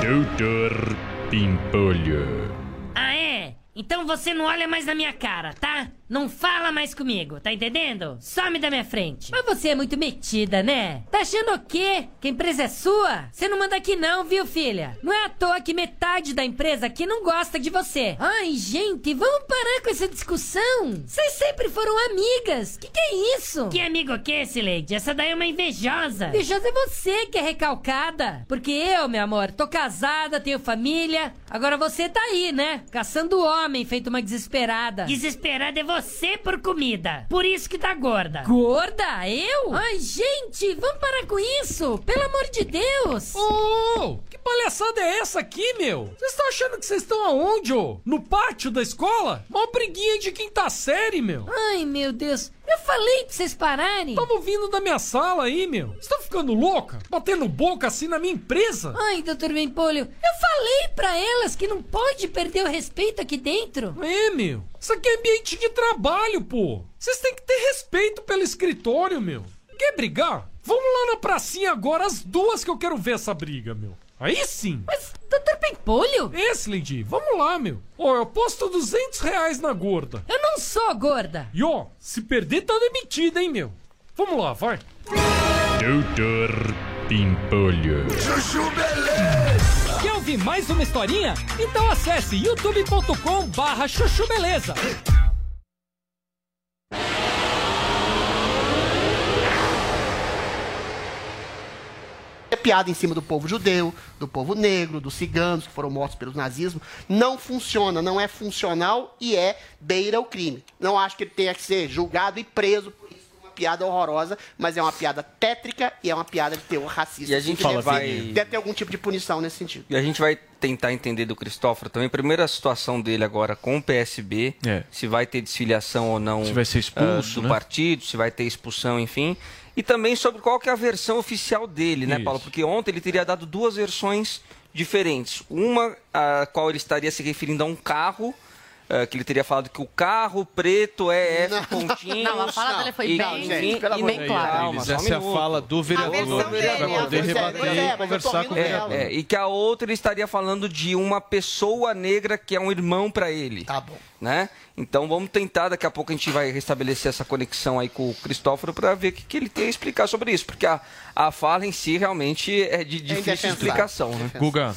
S20: Doutor Pimpolho.
S21: Ah, é? Então você não olha mais na minha cara, tá? Não fala mais comigo, tá entendendo? Some da minha frente. Mas você é muito metida, né? Tá achando o quê? Que a empresa é sua? Você não manda aqui não, viu, filha? Não é à toa que metade da empresa aqui não gosta de você. Ai, gente, vamos parar com essa discussão. Vocês sempre foram amigas. Que que é isso? Que amigo o que, Sileide? Essa daí é uma invejosa. Invejosa é você que é recalcada. Porque eu, meu amor, tô casada, tenho família. Agora você tá aí, né? Caçando homem, feito uma desesperada. Desesperada é você por comida. Por isso que tá gorda. Gorda? Eu? Ai, gente, vamos parar com isso. Pelo amor de Deus.
S22: Ô, que palhaçada é essa aqui, meu? Vocês estão achando que vocês estão aonde, ô? No pátio da escola? Mó briguinha de quinta série, meu.
S21: Ai, meu Deus. Eu falei pra vocês pararem.
S22: Tava vindo da minha sala aí, meu. Você tá ficando louca? Batendo boca assim na minha empresa?
S21: Ai, doutor Bempolho, eu falei pra elas que não pode perder o respeito aqui dentro.
S22: É, meu. Isso aqui é ambiente de trabalho, pô. Vocês têm que ter respeito pelo escritório, meu. Quer brigar? Vamos lá na pracinha agora, as duas que eu quero ver essa briga, meu. Aí sim.
S21: Mas, doutor Pimpolho?
S22: Esse, Lady, vamos lá, meu. Ó, eu posto 200 reais na gorda.
S21: Eu não sou gorda.
S22: E ó, se perder tá demitida, hein, meu. Vamos lá, vai.
S20: Doutor Pimpolho.
S18: Chuchu Beleza.
S22: Quer ouvir mais uma historinha? Então acesse youtube.com barra chuchu beleza.
S10: É piada em cima do povo judeu, do povo negro, dos ciganos que foram mortos pelo nazismo. Não funciona, não é funcional e é beira o crime. Não acho que ele tenha que ser julgado e preso por isso, por uma piada horrorosa, mas é uma piada tétrica e é uma piada de teor racista.
S13: E a gente
S10: que deve,
S13: vai-
S10: deve ter algum tipo de punição nesse sentido.
S13: E a gente vai tentar entender do Cristóforo também. Primeiro, a situação dele agora com o PSB. Se vai ter desfiliação ou não
S8: Se vai ser expulso,
S13: ah, do
S8: né?
S13: partido, se vai ter expulsão, enfim. E também sobre qual que é a versão oficial dele, né,
S8: Isso.
S13: Paulo? Porque ontem ele teria dado duas versões diferentes. Uma, a qual ele estaria se referindo a um carro eh, que ele teria falado que o carro preto é F pontinhos.
S12: Não, a fala dele foi
S13: E-
S12: bem- pelo
S13: e bem clara.
S8: Calma, essa é a fala do vereador. Vai poder rebater e conversar com o vereador.
S13: É, é, e que a outra ele estaria falando de uma pessoa negra que é um irmão para ele. Tá
S11: bom.
S13: Né? Então vamos tentar, daqui a pouco a gente vai restabelecer essa conexão aí com o Cristóforo para ver o que, que ele tem a explicar sobre isso, porque a, a fala em si realmente é de difícil
S11: indefensável.
S13: explicação. Né?
S8: Guga.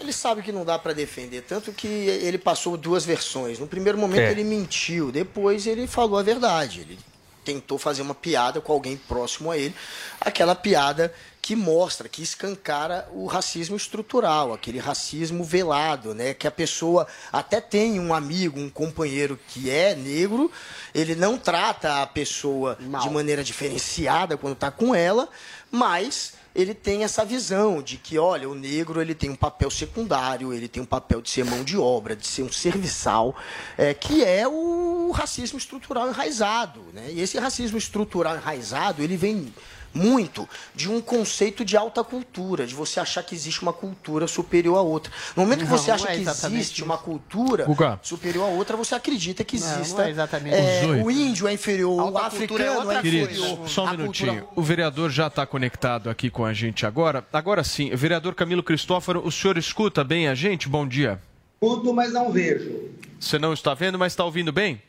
S11: Ele sabe que não dá pra defender, tanto que ele passou duas versões. No primeiro momento
S13: É.
S11: ele mentiu, depois ele falou a verdade. Ele tentou fazer uma piada com alguém próximo a ele, aquela piada que mostra, que escancara o racismo estrutural, aquele racismo velado, né? Que a pessoa até tem um amigo, um companheiro que é negro, ele não trata a pessoa de maneira diferenciada quando está com ela, mas ele tem essa visão de que, olha, o negro ele tem um papel secundário, ele tem um papel de ser mão de obra, de ser um serviçal, é, que é o racismo estrutural enraizado. Né? E esse racismo estrutural enraizado, ele vem muito de um conceito de alta cultura, de você achar que existe uma cultura superior à outra. No momento que
S10: Não,
S11: você acha
S10: não é
S11: que existe uma cultura
S8: Guga.
S11: superior a outra, você acredita que
S10: Não, não
S11: exista.
S10: é exatamente
S11: é,
S8: isso.
S11: O índio é inferior, o
S10: Alta cultura é
S11: africano é,
S10: outra
S11: inferior.
S8: Queridos, só um
S11: a
S8: minutinho.
S11: cultura-
S8: O vereador já está conectado aqui com a gente agora. Agora sim, vereador Camilo Cristófaro, o senhor escuta bem a gente? Bom dia.
S23: Escuto, mas não vejo.
S8: Você não está vendo, mas está ouvindo bem?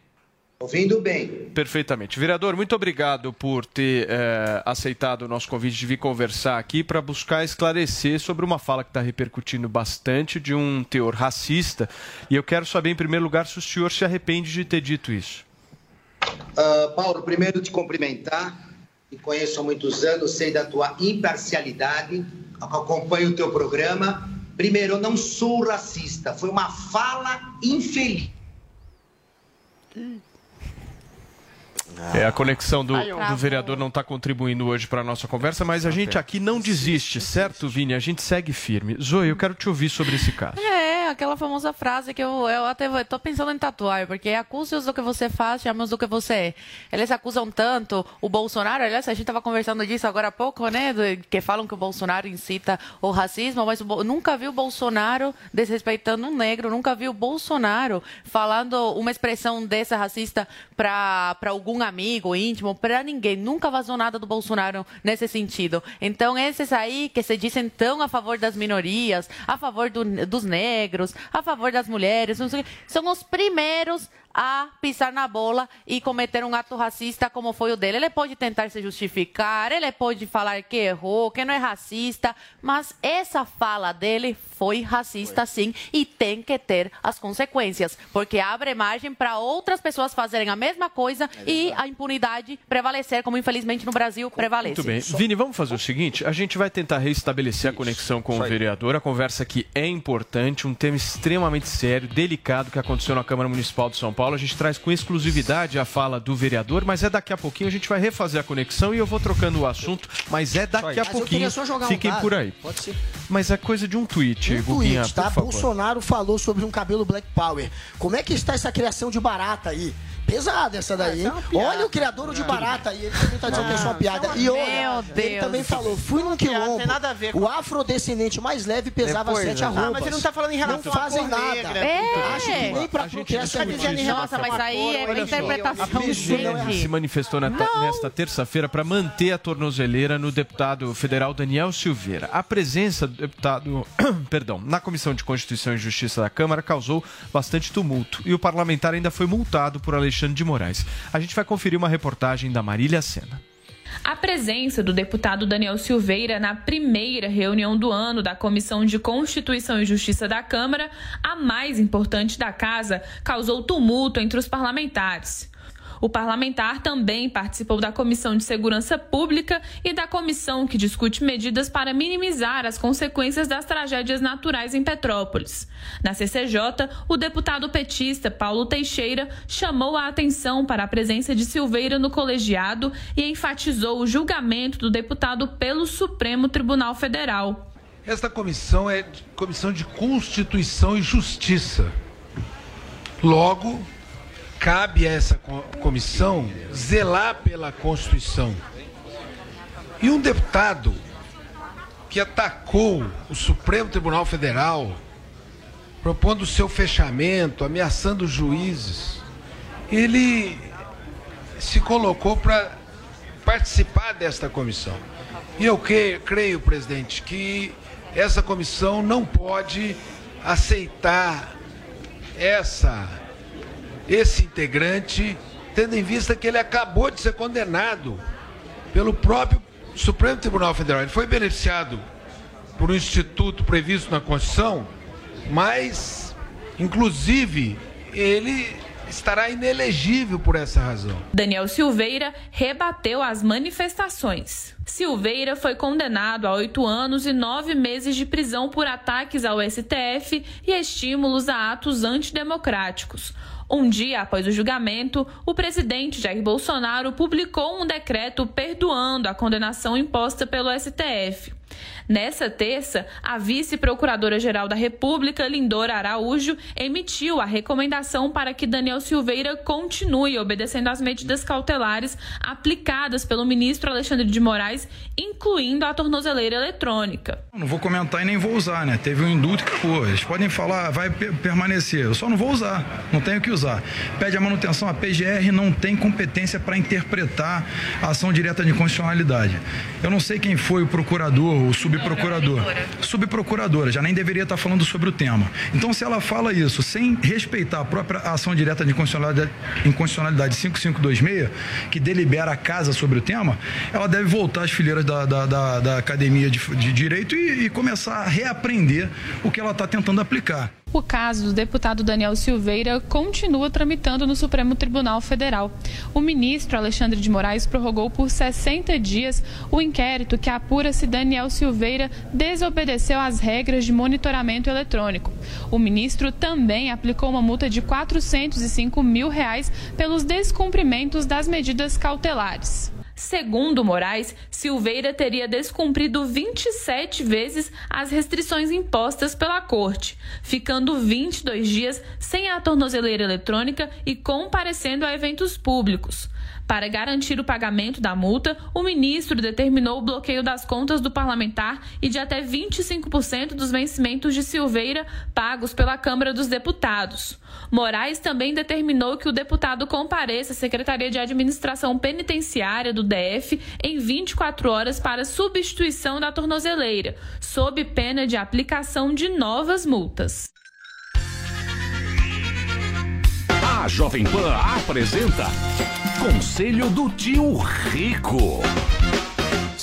S23: Ouvindo bem.
S8: Perfeitamente. Vereador, muito obrigado por ter eh, aceitado o nosso convite de vir conversar aqui para buscar esclarecer sobre uma fala que está repercutindo bastante de um teor racista. E eu quero saber, em primeiro lugar, se o senhor se arrepende de ter dito isso.
S23: Ah, Paulo, primeiro te cumprimentar. Te conheço há muitos anos, sei da tua imparcialidade, acompanho o teu programa. Primeiro, eu não sou racista, foi uma fala infeliz.
S8: É, a conexão do, do vereador não está contribuindo hoje para a nossa conversa, mas a gente aqui não desiste, certo, Vini? A gente segue firme. Zoe, eu quero te ouvir sobre esse caso.
S12: É, aquela famosa frase que eu, eu até tô pensando em tatuar, porque acuse-os do que você faz, chame-os do que você é. Eles acusam tanto o Bolsonaro, aliás, a gente estava conversando disso agora há pouco, né, que falam que o Bolsonaro incita o racismo, mas o nunca vi o Bolsonaro desrespeitando um negro, nunca vi o Bolsonaro falando uma expressão dessa racista para algum amigo íntimo, para ninguém. Nunca vazou nada do Bolsonaro nesse sentido. Então, esses aí que se dizem tão a favor das minorias, a favor do- dos negros, a favor das mulheres, são os primeiros a pisar na bola e cometer um ato racista como foi o dele. Ele pode tentar se justificar, ele pode falar que errou, que não é racista, mas essa fala dele foi racista sim e tem que ter as consequências, porque abre margem para outras pessoas fazerem a mesma coisa e a impunidade prevalecer, como infelizmente no Brasil prevalece.
S8: Muito bem. Vini, vamos fazer o seguinte: a gente vai tentar restabelecer a conexão com o vereador. A conversa aqui é importante, um tema extremamente sério, delicado que aconteceu na Câmara Municipal de São Paulo. A gente traz com exclusividade a fala do vereador, mas é daqui a pouquinho a gente vai refazer a conexão e eu vou trocando o assunto, mas é daqui a
S11: Mas eu
S8: pouquinho.
S11: queria só jogar um
S8: Fiquem
S11: dado.
S8: por aí.
S11: Pode ser.
S8: Mas é coisa de um tweet,
S11: Um
S8: Guguinha,
S11: tweet, tá? Bolsonaro falou sobre um cabelo Black Power. Como é que está essa criação de barata aí? Pesada essa daí, hein? Olha o criador de barata aí, ele também tá dizendo que é só uma piada. E
S12: Meu
S11: olha, ele
S12: Deus.
S11: também falou, fui num quilombo,
S10: tem nada a ver
S11: o afrodescendente mais leve pesava
S10: Depois,
S11: sete
S10: né?
S11: arrobas.
S10: Ah, mas ele não tá falando em relação
S11: Não fazem
S10: cor
S11: nada.
S10: negra.
S12: É.
S11: Acho que nem pra procriar
S10: tá dizendo em
S12: Nossa, mas aí é interpretação
S8: a PGR se
S12: gente.
S8: manifestou na- nesta terça-feira para manter a tornozeleira no deputado federal Daniel Silveira. A presença do deputado, perdão, na Comissão de Constituição e Justiça da Câmara causou bastante tumulto e o parlamentar ainda foi multado por Alexandre de Moraes. A gente vai conferir uma reportagem da Marília Sena.
S24: A presença do deputado Daniel Silveira na primeira reunião do ano da Comissão de Constituição e Justiça da Câmara, a mais importante da casa, causou tumulto entre os parlamentares. O parlamentar também participou da Comissão de Segurança Pública e da comissão que discute medidas para minimizar as consequências das tragédias naturais em Petrópolis. Na CCJ, o deputado petista Paulo Teixeira chamou a atenção para a presença de Silveira no colegiado e enfatizou o julgamento do deputado pelo Supremo Tribunal Federal.
S25: Esta comissão é comissão de Constituição e Justiça. Logo, cabe a essa co- comissão zelar pela Constituição. E um deputado que atacou o Supremo Tribunal Federal propondo o seu fechamento, ameaçando os juízes. Ele se colocou para participar desta comissão. E eu que- creio, presidente, que essa comissão não pode aceitar essa esse integrante, tendo em vista que ele acabou de ser condenado pelo próprio Supremo Tribunal Federal. Ele foi beneficiado por um instituto previsto na Constituição, mas, inclusive, ele estará inelegível por essa razão.
S24: Daniel Silveira rebateu as manifestações. Silveira foi condenado a oito anos e nove meses de prisão por ataques ao STF e estímulos a atos antidemocráticos. Um dia após o julgamento, o presidente Jair Bolsonaro publicou um decreto perdoando a condenação imposta pelo STF. Nessa terça, a vice-procuradora-geral da República, Lindora Araújo, emitiu a recomendação para que Daniel Silveira continue obedecendo às medidas cautelares aplicadas pelo ministro Alexandre de Moraes, incluindo a tornozeleira eletrônica.
S26: Não vou comentar e nem vou usar, né? Teve um indulto que, pô, eles podem falar, vai pe- permanecer. Eu só não vou usar, não tenho que usar. Pede a manutenção, a PGR não tem competência para interpretar a ação direta de constitucionalidade. Eu não sei quem foi o procurador, o subprocurador. Subprocuradora, já nem deveria estar falando sobre o tema. Então, se ela fala isso sem respeitar a própria ação direta de inconstitucionalidade, inconstitucionalidade 5526, que delibera a casa sobre o tema, ela deve voltar às fileiras da, da, da- da academia de, de direito e, e começar a reaprender o que ela está tentando aplicar.
S24: O caso do deputado Daniel Silveira continua tramitando no Supremo Tribunal Federal. O ministro Alexandre de Moraes prorrogou por 60 dias o inquérito que apura se Daniel Silveira desobedeceu às regras de monitoramento eletrônico. O ministro também aplicou uma multa de 405 mil reais pelos descumprimentos das medidas cautelares. Segundo Moraes, Silveira teria descumprido 27 vezes as restrições impostas pela corte, ficando 22 dias sem a tornozeleira eletrônica e comparecendo a eventos públicos. Para garantir o pagamento da multa, o ministro determinou o bloqueio das contas do parlamentar e de até 25% dos vencimentos de Silveira pagos pela Câmara dos Deputados. Moraes também determinou que o deputado compareça à Secretaria de Administração Penitenciária do DF em 24 horas para substituição da tornozeleira, sob pena de aplicação de novas multas.
S27: A Jovem Pan apresenta Conselho do Tio Rico.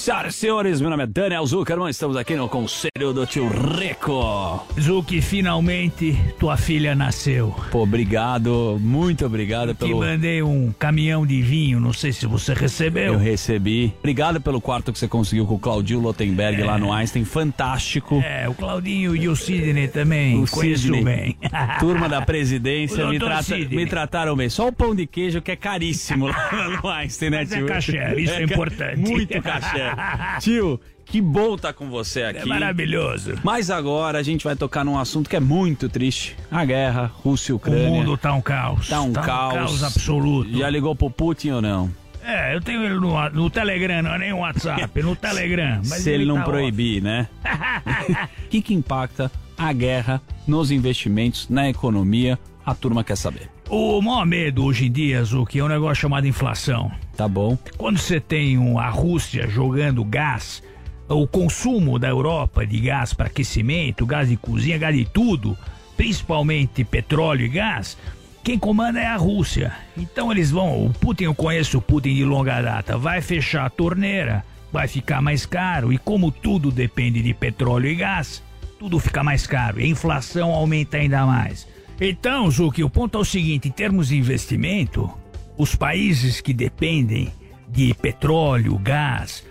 S28: Senhoras e senhores, meu nome é Daniel Zuckerman, estamos aqui no Conselho do Tio Rico.
S29: Zuki, finalmente tua filha nasceu.
S28: Pô, obrigado, muito obrigado
S29: Te
S28: pelo...
S29: mandei um caminhão de vinho, não sei se você recebeu.
S28: Eu recebi. Obrigado pelo quarto que você conseguiu com o Claudio Lotenberg lá no Einstein, fantástico.
S29: É, o Claudinho e o Sidney também,
S28: O
S29: conheço
S28: Sidney.
S29: bem.
S28: Turma da presidência me, trata-
S29: Sidney.
S28: me trataram bem. Só o pão de queijo que é caríssimo lá no Einstein, né,
S29: Mas é
S28: tio?
S29: caché, isso é
S28: ca-
S29: importante.
S28: Muito caché. Tio, que bom estar com você aqui.
S29: É maravilhoso.
S28: Mas agora a gente vai tocar num assunto que é muito triste. A guerra, Rússia e Ucrânia.
S29: O mundo tá um caos.
S28: Tá um
S29: Tá um
S28: caos.
S29: caos absoluto.
S28: Já ligou pro Putin ou não?
S29: É, eu tenho ele no, no Telegram, não é nem no WhatsApp, no Telegram. Mas
S28: Se ele, não
S29: tá
S28: proibir, né? O que, que impacta a guerra nos investimentos, na economia? A turma quer saber.
S29: O maior medo hoje em dia, Zuki, é um negócio chamado inflação.
S28: Tá bom.
S29: Quando você tem a Rússia jogando gás, o consumo da Europa de gás para aquecimento, gás de cozinha, gás de tudo, principalmente petróleo e gás, quem comanda é a Rússia. Então eles vão, o Putin, eu conheço o Putin de longa data, vai fechar a torneira, vai ficar mais caro, e como tudo depende de petróleo e gás, tudo fica mais caro, e a inflação aumenta ainda mais. Então, Zuki, o ponto é o seguinte: em termos de investimento, os países que dependem de petróleo, gás,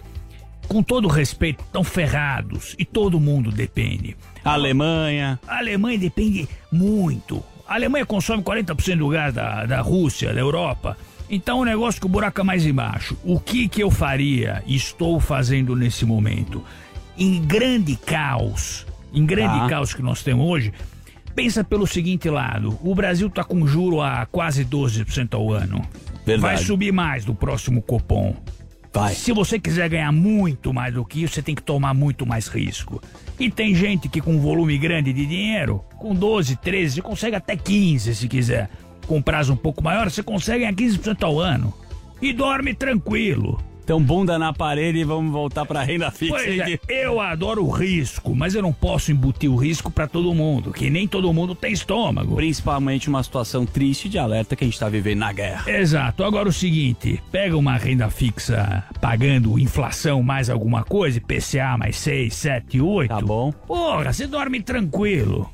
S29: com todo respeito, estão ferrados e todo mundo depende.
S28: A Alemanha.
S29: A Alemanha depende muito. A Alemanha consome 40% do gás da, da Rússia, da Europa. Então o negócio que o buraco é mais embaixo. O que que eu faria e estou fazendo nesse momento? Em grande caos, em grande
S28: Tá.
S29: caos que nós temos hoje, pensa pelo seguinte lado. O Brasil está com juro a quase 12% ao ano.
S28: Verdade.
S29: Vai subir mais do próximo Copom.
S28: Vai.
S29: Se você quiser ganhar muito mais do que isso, você tem que tomar muito mais risco. E tem gente que com um volume grande de dinheiro, com 12, 13, você consegue até 15 se quiser. Com prazo um pouco maior, você consegue a 15% ao ano. E dorme tranquilo.
S28: Então, bunda na parede e vamos voltar pra renda fixa.
S29: Pois é, eu adoro o risco, mas eu não posso embutir o risco pra todo mundo, que nem todo mundo tem estômago.
S28: Principalmente uma situação triste de alerta que a gente tá vivendo na guerra.
S29: Exato. Agora o seguinte, pega uma renda fixa pagando inflação mais alguma coisa, PCA mais 6, 7, 8. Tá
S28: bom.
S29: Porra, você dorme tranquilo.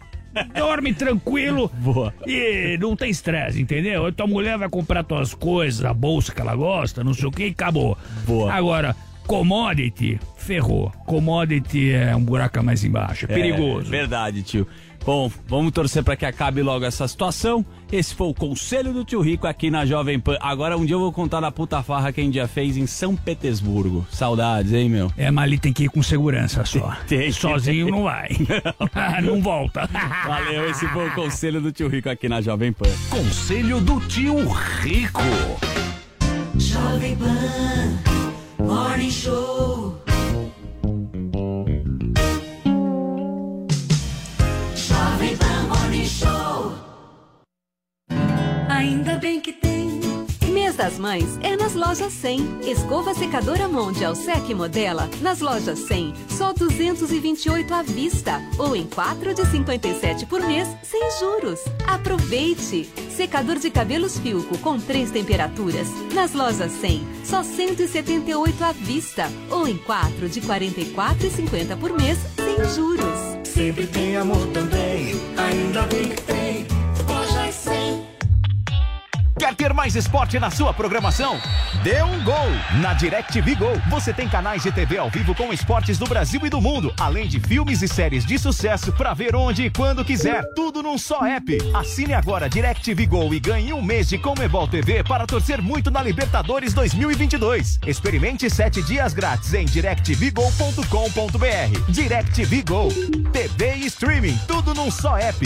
S29: Dorme tranquilo
S28: Boa.
S29: e não tem estresse, entendeu? Tua mulher vai comprar tuas coisas, a bolsa que ela gosta, não sei o que, e acabou.
S28: Boa.
S29: Agora, commodity, ferrou. Commodity é um buraco mais embaixo, é perigoso.
S28: É, verdade, tio. Bom, vamos torcer pra que acabe logo essa situação. Esse foi o conselho do tio Rico aqui na Jovem Pan. Agora um dia eu vou contar da puta farra que a gente já fez em São Petersburgo. Saudades, hein, meu?
S29: É, mas ali tem que ir com segurança só.
S28: Tem,
S29: Sozinho não vai. não volta.
S28: Valeu, esse foi o conselho do tio Rico aqui na Jovem Pan.
S27: Conselho do tio Rico.
S7: Jovem Pan Morning Show.
S6: Ainda bem que tem. Mês das Mães é nas lojas 100. Escova secadora Mondial Sec Modela nas lojas 100, só 228 à vista ou em 4 de 57 por mês sem juros. Aproveite! Secador de cabelos Filco com três temperaturas nas lojas 100, só 178 à vista ou em 4 de 44,50 por mês sem juros.
S7: Sempre tem amor também. Ainda bem que tem. Lojas 100.
S5: Quer ter mais esporte na sua programação? Dê um gol! Na DirecTV Go, você tem canais de TV ao vivo com esportes do Brasil e do mundo, além de filmes e séries de sucesso para ver onde e quando quiser. Tudo num só app. Assine agora DirecTV Go e ganhe um mês de Comebol TV para torcer muito na Libertadores 2022. Experimente sete dias grátis em directvgo.com.br. DirecTV Go. TV e streaming, tudo num só app.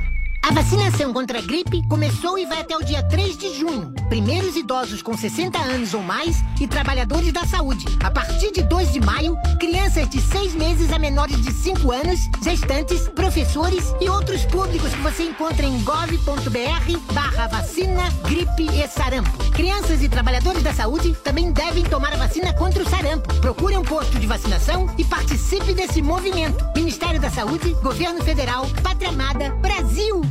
S30: A vacinação contra a gripe começou e vai até o dia 3 de junho. Primeiros idosos com 60 anos ou mais e trabalhadores da saúde. A partir de 2 de maio, crianças de 6 meses a menores de 5 anos, gestantes, professores e outros públicos que você encontra em gov.br barra vacina, gripe e sarampo. Crianças e trabalhadores da saúde também devem tomar a vacina contra o sarampo. Procure um posto de vacinação e participe desse movimento. Ministério da Saúde, Governo Federal, Pátria Amada, Brasil.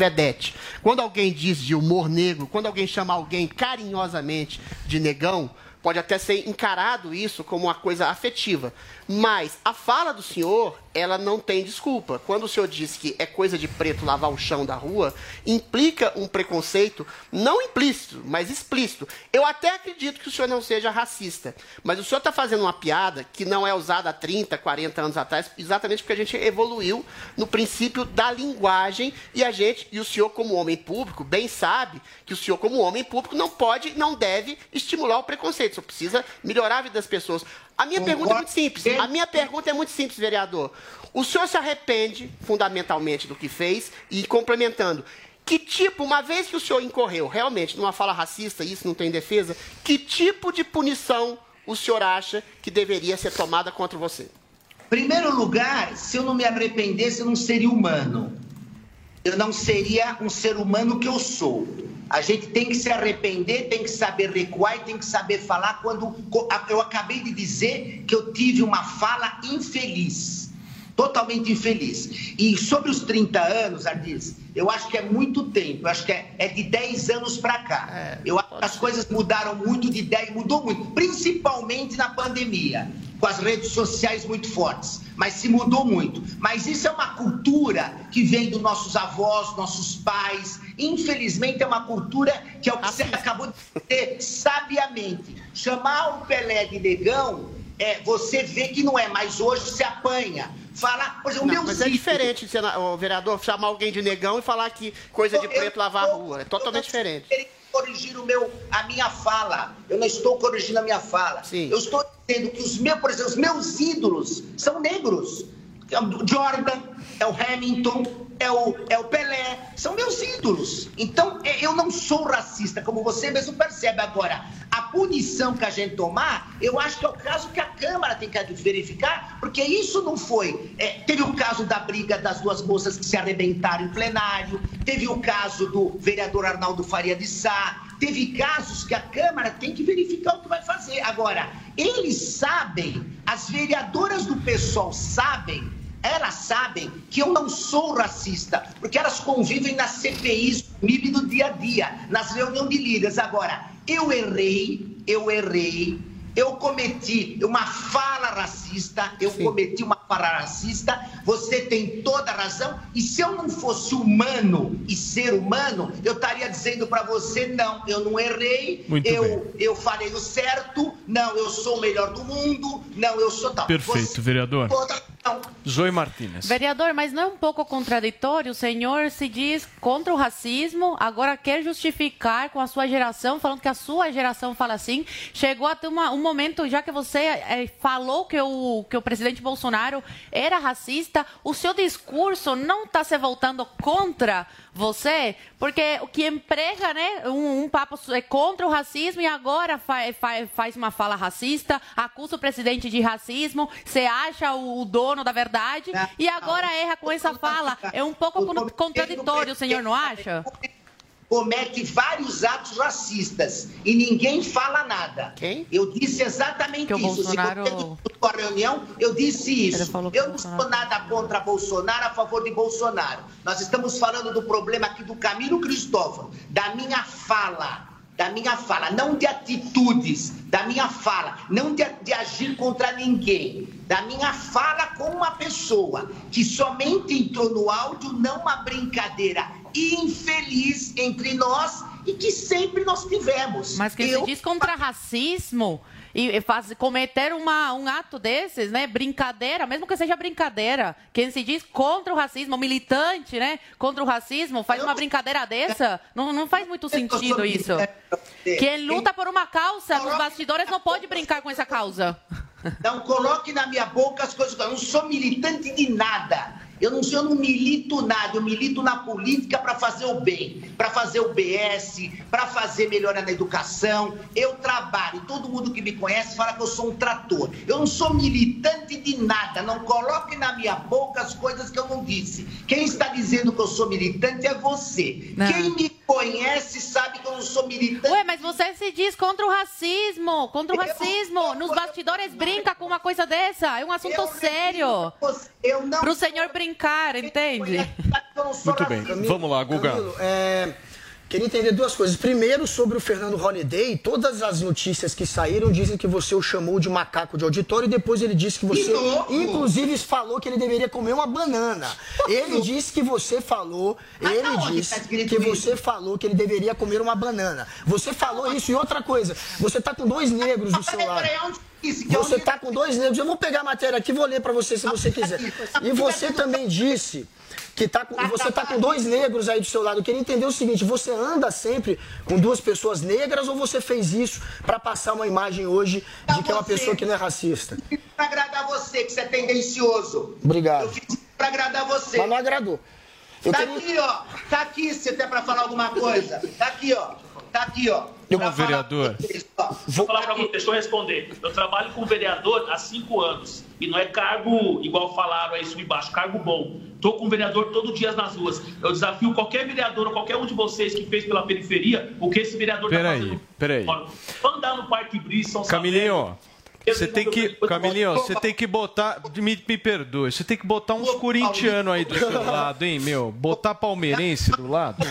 S10: Vedete. Quando alguém diz de humor negro, quando alguém chama alguém carinhosamente de negão, pode até ser encarado isso como uma coisa afetiva. Mas a fala do senhor, ela não tem desculpa. Quando o senhor diz que é coisa de preto lavar o chão da rua, implica um preconceito não implícito, mas explícito. Eu até acredito que o senhor não seja racista, mas o senhor está fazendo uma piada que não é usada há 30, 40 anos atrás, exatamente porque a gente evoluiu no princípio da linguagem e a gente, e o senhor como homem público, bem sabe que o senhor como homem público não pode, não deve estimular o preconceito. O senhor precisa melhorar a vida das pessoas. A minha pergunta é muito simples. A minha pergunta é muito simples, vereador. O senhor se arrepende fundamentalmente do que fez e complementando. Que tipo, uma vez que o senhor incorreu realmente numa fala racista, isso não tem defesa, que tipo de punição o senhor acha que deveria ser tomada contra você?
S23: Primeiro lugar, se eu não me arrependesse, eu não seria humano. Eu não seria um ser humano que eu sou. A gente tem que se arrepender, tem que saber recuar e tem que saber falar quando eu acabei de dizer que eu tive uma fala infeliz, totalmente infeliz. E sobre os 30 anos, Ardis, eu acho que é muito tempo, eu acho que é, é de 10 anos para cá. É, eu acho que as coisas mudaram muito de 10, mudou muito, principalmente na pandemia com as redes sociais muito fortes, mas se mudou muito. Mas isso é uma cultura que vem dos nossos avós, nossos pais. Infelizmente, é uma cultura que é o que você acabou de dizer sabiamente. Chamar o Pelé de negão, é, você vê que não é, mas hoje se apanha. Falar, por exemplo,
S10: não,
S23: meu
S10: mas é diferente, o vereador, chamar alguém de negão e falar que coisa de preto lavar a rua. É totalmente diferente
S23: corrigir o meu, a minha fala. Eu não estou corrigindo a minha fala.
S10: Sim.
S23: Eu estou dizendo que os meus, por exemplo, os meus ídolos são negros. É o Jordan, é o Hamilton, é o, é o Pelé, são meus ídolos. Então, é, eu não sou racista, como você mesmo percebe agora. Punição que a gente tomar, eu acho que é o caso que a Câmara tem que verificar, porque isso não foi. É, teve o caso da briga das duas moças que se arrebentaram em plenário, teve o caso do vereador Arnaldo Faria de Sá, teve casos que a Câmara tem que verificar o que vai fazer. Agora, eles sabem, as vereadoras do pessoal sabem elas sabem que eu não sou racista, porque elas convivem nas CPIs do dia a dia, nas reuniões de líderes. Agora, eu errei, eu errei, eu cometi uma fala racista, eu Sim. cometi uma fala racista, você tem toda a razão, e se eu não fosse humano e ser humano, eu estaria dizendo para você, não, eu não errei,
S8: Muito
S23: eu,
S8: bem.
S23: eu falei o certo, não, eu sou o melhor do mundo, não, eu sou tal.
S8: Perfeito,
S23: você,
S8: vereador.
S23: Toda
S8: Zoe Martinez.
S12: Vereador, mas não é um pouco contraditório? O senhor se diz contra o racismo, agora quer justificar com a sua geração, falando que a sua geração fala assim. Chegou até uma, um momento, já que você é, falou que o, que o presidente Bolsonaro era racista, o seu discurso não está se voltando contra você, porque o que emprega, né, um, um papo é contra o racismo e agora fa, fa, faz uma fala racista, acusa o presidente de racismo, você acha o, o dono da verdade e agora erra com essa fala. É um pouco contraditório, o senhor não acha?
S23: Comete vários atos racistas e ninguém fala nada.
S10: Quem?
S23: Eu disse exatamente
S12: que
S23: isso.
S12: Bolsonaro...
S23: Se você a reunião, eu disse isso. Eu não sou nada contra Bolsonaro, a favor de Bolsonaro. Nós estamos falando do problema aqui do Camilo Cristóvão, da minha fala da minha fala, não de atitudes, da minha fala, não de, de, agir contra ninguém, da minha fala com uma pessoa que somente entrou no áudio, não uma brincadeira infeliz entre nós e que sempre nós tivemos.
S12: Mas que Eu... se diz contra racismo e faz, cometer uma, um ato desses, né? Brincadeira, mesmo que seja brincadeira. Quem se diz contra o racismo, militante, né? Contra o racismo, faz uma brincadeira dessa. Não, não faz muito sentido isso. Quem luta por uma causa nos bastidores não pode brincar com essa causa.
S23: Não coloque na minha boca as coisas. Eu não sou militante de nada. Eu não, eu não milito nada, eu milito na política para fazer o bem, para fazer o BS, para fazer melhora na educação. Eu trabalho, todo mundo que me conhece fala que eu sou um trator. Eu não sou militante de nada, não coloque na minha boca as coisas que eu não disse. Quem está dizendo que eu sou militante é você. Não. Quem me conhece sabe que eu não sou militante.
S12: Ué, mas você se diz contra o racismo, contra o racismo. Nos bastidores brinca com uma coisa dessa. É um assunto sério.
S23: Eu não
S12: Pro senhor brincar, entende?
S8: Muito bem. Vamos lá, Guga.
S11: Camilo, é, queria entender duas coisas. Primeiro, sobre o Fernando Holliday, todas as notícias que saíram dizem que você o chamou de macaco de auditório e depois ele disse que você, inclusive, falou que ele deveria comer uma banana. Ele disse que você falou, ele
S23: onde
S11: disse
S23: tá
S11: que você falou que ele deveria comer uma banana. Você falou isso e outra coisa, você tá com dois negros do seu lado. Você tá com dois negros. Eu vou pegar a matéria aqui e vou ler para você se você quiser. E você também disse que tá com, você tá com dois negros aí do seu lado. Eu queria entender o seguinte: você anda sempre com duas pessoas negras ou você fez isso para passar uma imagem hoje de que é uma pessoa que não é racista?
S23: Pra agradar você, que você é tendencioso.
S11: Obrigado.
S23: Eu fiz pra agradar você.
S11: Mas não agradou. Eu
S23: tá
S11: queria-
S23: aqui, ó. Tá aqui, se tem pra falar alguma coisa. Tá aqui, ó. Tá aqui, ó.
S8: Ô, vereador.
S31: Vou falar pra você, deixa eu responder. Eu trabalho com vereador há cinco anos. E não é cargo, igual falaram aí, sub baixo, cargo bom. Tô com vereador todo dia nas ruas. Eu desafio qualquer vereador ou qualquer um de vocês que fez pela periferia o que esse vereador tá
S8: Peraí,
S31: fazendo.
S8: peraí.
S31: Vamos andar no Parque Brisa, São
S8: Camilinho, você tem que. Camilinho, você tem que botar. Me, me perdoe, você tem que botar uns corintianos aí do seu lado, hein, meu? Botar palmeirense do lado.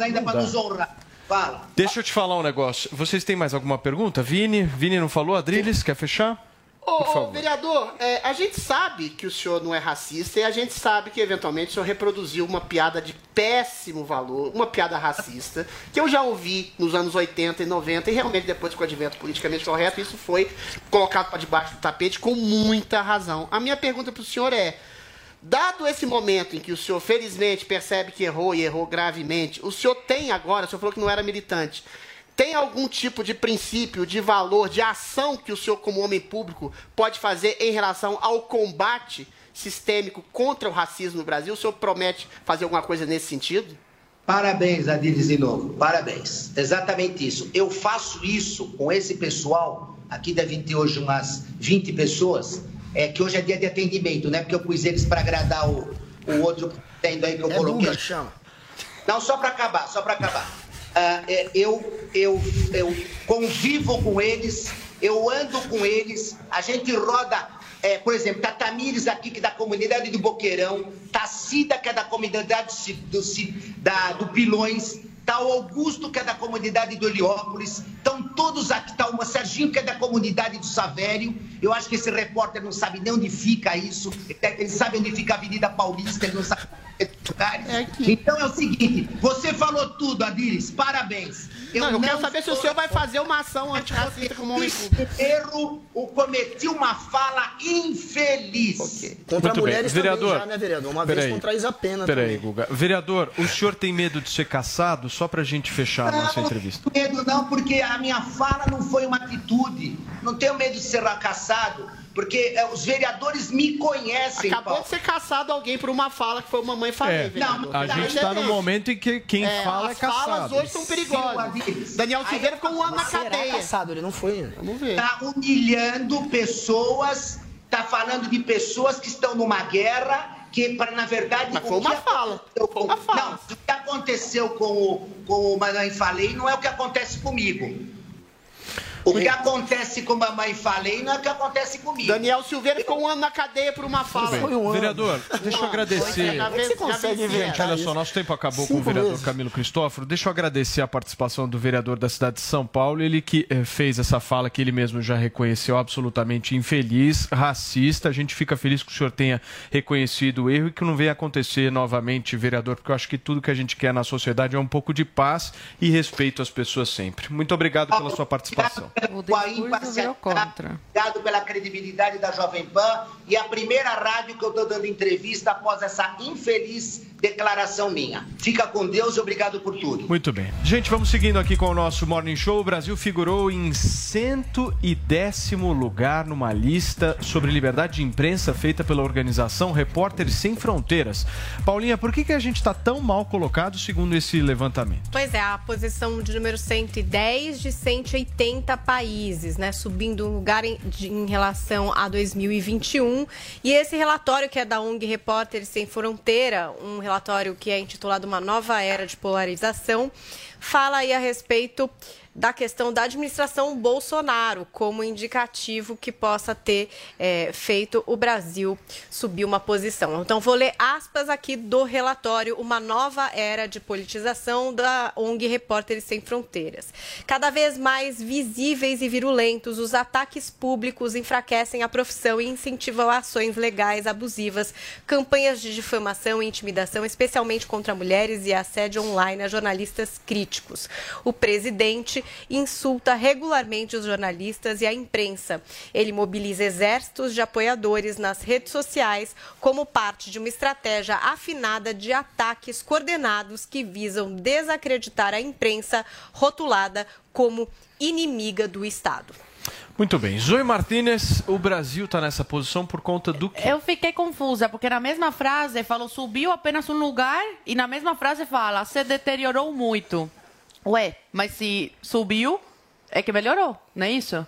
S23: Ainda
S8: dá.
S23: nos honrar. Fala.
S8: Deixa eu te falar um negócio. Vocês têm mais alguma pergunta? Vini? Vini não falou? Adriles, quer fechar?
S10: Ô,
S8: Por
S10: ô, vereador, é, a gente sabe que o senhor não é racista e a gente sabe que eventualmente o senhor reproduziu uma piada de péssimo valor, uma piada racista, que eu já ouvi nos anos 80 e 90 e realmente depois com o advento politicamente correto, isso foi colocado para debaixo do tapete com muita razão. A minha pergunta para o senhor é: Dado esse momento em que o senhor felizmente percebe que errou e errou gravemente, o senhor tem agora, o senhor falou que não era militante, tem algum tipo de princípio, de valor, de ação que o senhor, como homem público, pode fazer em relação ao combate sistêmico contra o racismo no Brasil? O senhor promete fazer alguma coisa nesse sentido?
S23: Parabéns, Adilis, de novo. Parabéns. Exatamente isso. Eu faço isso com esse pessoal. Aqui devem ter hoje umas 20 pessoas. É que hoje é dia de atendimento, né? Porque eu pus eles para agradar o, o outro tendo aí que eu
S11: É
S23: coloquei.
S11: Que chama.
S23: Não, só para acabar, só para acabar. É, eu, eu, eu convivo com eles, eu ando com eles, a gente roda, é, por exemplo, Tatamires aqui, que é da comunidade do Boqueirão, Tacida, que é da comunidade do, Ci- da, do Pilões, tá o Augusto, que é da comunidade do Heliópolis, estão todos aqui, tá o Serginho, que é da comunidade do Savério, eu acho que esse repórter não sabe nem onde fica isso, ele sabe onde fica a Avenida Paulista, ele não sabe. Então é o seguinte, você falou tudo, Adiris, parabéns.
S10: Não, eu quero saber se o senhor vai fazer uma ação antirracista como homem público.
S23: Erro, eu cometi uma fala infeliz.
S11: Contra
S8: Muito
S11: mulheres
S8: bem.
S11: também
S8: Vereador,
S11: já, né, vereador? Uma
S8: peraí.
S11: vez contra a Isa Pena
S8: Peraí,
S11: também.
S8: Guga. Vereador, o senhor tem medo de ser caçado? Só pra gente fechar a nossa entrevista.
S23: medo não, porque a minha fala não foi uma atitude. Não tenho medo de ser caçado, porque eh, os vereadores me conhecem.
S10: Acabou
S23: Paulo.
S10: de ser caçado alguém por uma fala que foi uma mãe falei,
S8: É,
S10: vereador.
S8: a gente tá no momento em que quem
S10: É,
S8: fala é
S10: as falas
S8: caçado.
S10: hoje são perigosas. Daniel Silveira ficou um ano na
S11: Será
S10: cadeia.
S11: caçado, ele não foi.
S10: Vamos ver.
S23: Tá humilhando pessoas, tá falando de pessoas que estão numa guerra, que para na verdade.
S10: Mas
S23: o
S10: foi uma
S23: que
S10: fala.
S23: aconteceu com- Não, o que aconteceu com o, com o Mamãe Falei não é o que acontece comigo. O que acontece com Mamãe Falei não é o que acontece comigo.
S10: Daniel Silveira ficou um ano na cadeia por uma fala.
S8: Tudo bem. Vereador, deixa eu agradecer.
S10: Já vê-
S11: Você consegue
S10: é.
S11: inventar
S8: Olha só, nosso tempo acabou com o
S11: Cinco
S8: vereador
S11: vezes.
S8: Camilo Cristóforo. Deixa eu agradecer a participação do vereador da cidade de São Paulo. Ele que eh, fez essa fala que ele mesmo já reconheceu absolutamente infeliz, racista. A gente fica feliz que o senhor tenha reconhecido o erro e que não venha acontecer novamente, vereador, porque eu acho que tudo que a gente quer na sociedade é um pouco de paz e respeito às pessoas sempre. Muito obrigado pela sua participação.
S23: Com a imparcialidade, obrigado pela credibilidade da Jovem Pan. E a primeira rádio que eu estou dando entrevista após essa infeliz declaração minha. Fica com Deus e obrigado por tudo.
S8: Muito bem. Gente, vamos seguindo aqui com o nosso Morning Show. O Brasil figurou em 110 lugar numa lista sobre liberdade de imprensa feita pela organização Repórteres Sem Fronteiras. Paulinha, por que, que a gente está tão mal colocado segundo esse levantamento?
S32: Pois é, a posição de número 110 de 180 países, né? Subindo um lugar em, de- em relação a 2021. E esse relatório, que é da ONG Repórteres Sem Fronteira, um
S9: relatório que é intitulado Uma Nova Era de Polarização, fala aí a respeito da questão da administração Bolsonaro como indicativo que possa ter é, feito o Brasil subir uma posição. Então, vou ler aspas aqui do relatório Uma Nova Era de Politização da ONG Repórteres Sem Fronteiras. Cada vez mais visíveis e virulentos, os ataques públicos enfraquecem a profissão e incentivam ações legais abusivas, campanhas de difamação e intimidação, especialmente contra mulheres e assédio online a jornalistas críticos. O presidente insulta regularmente os jornalistas e a imprensa. Ele mobiliza exércitos de apoiadores nas redes sociais como parte de uma estratégia afinada de ataques coordenados que visam desacreditar a imprensa rotulada como inimiga do Estado.
S8: Muito bem. Zoe Martinez, o Brasil está nessa posição por conta do quê?
S12: Eu fiquei confusa, porque na mesma frase falou subiu apenas um lugar e na mesma frase fala se deteriorou muito. Ué, mas se subiu, é que melhorou, não é isso?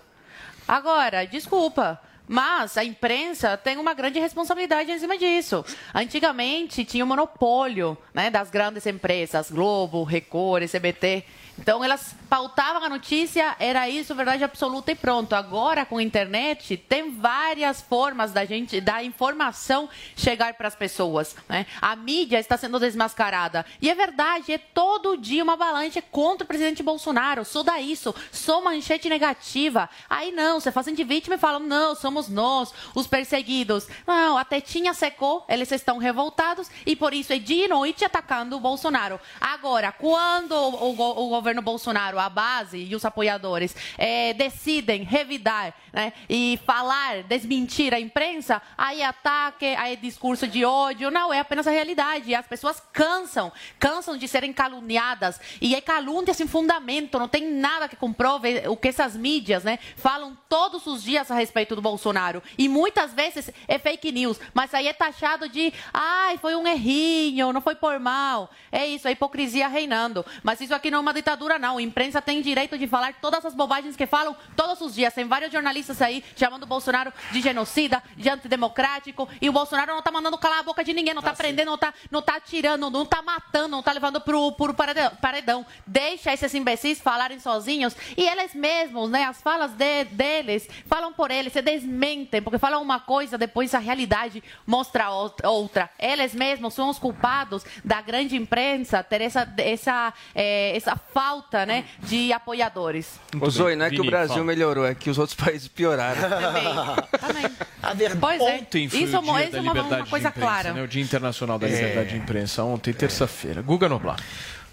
S12: Agora, desculpa. Mas a imprensa tem uma grande responsabilidade em cima disso. Antigamente tinha o monopólio né, das grandes empresas, Globo, Record, SBT. Então elas pautavam a notícia, era isso, verdade absoluta e pronto. Agora com a internet tem várias formas da gente, da informação chegar para as pessoas. Né? A mídia está sendo desmascarada. E é verdade, é todo dia uma avalanche contra o presidente Bolsonaro. Sou da isso, sou manchete negativa. Aí não, você fazem de vítima e falam, não, somos nós, os perseguidos. Não, a tetinha secou, eles estão revoltados e por isso é dia e noite atacando o Bolsonaro. Agora, quando o, o, o governo Bolsonaro, a base e os apoiadores é, decidem revidar né, e falar, desmentir a imprensa, aí ataque, aí discurso de ódio. Não, é apenas a realidade. As pessoas cansam, cansam de serem caluniadas. E é calúnia sem fundamento, não tem nada que comprove o que essas mídias né, falam todos os dias a respeito do Bolsonaro. E muitas vezes é fake news, mas aí é taxado de, ai, foi um errinho, não foi por mal. É isso, a hipocrisia reinando. Mas isso aqui não é uma ditadura, não. A imprensa tem direito de falar todas as bobagens que falam todos os dias. Tem vários jornalistas aí chamando o Bolsonaro de genocida, de antidemocrático. E o Bolsonaro não está mandando calar a boca de ninguém, não está prendendo, não está não tá tirando, não está matando, não está levando pro, pro paredão. Deixa esses imbecis falarem sozinhos. E eles mesmos, né, as falas de, deles, falam por eles, se desmentem, porque falam uma coisa, depois a realidade mostra outra. Eles mesmos são os culpados da grande imprensa ter essa, essa, é, essa falta né, de apoiadores.
S13: Ô Zoe, não é que o Brasil melhorou, é que os outros países pioraram.
S11: A verdade.
S12: Pois é.
S8: Ontem foi
S12: Isso,
S8: o dia
S12: isso
S8: da
S12: é uma,
S8: liberdade
S12: uma coisa
S8: de imprensa,
S12: clara.
S8: né? O Dia Internacional da
S11: É.
S8: Liberdade de Imprensa, ontem, terça-feira. Guga Noblar.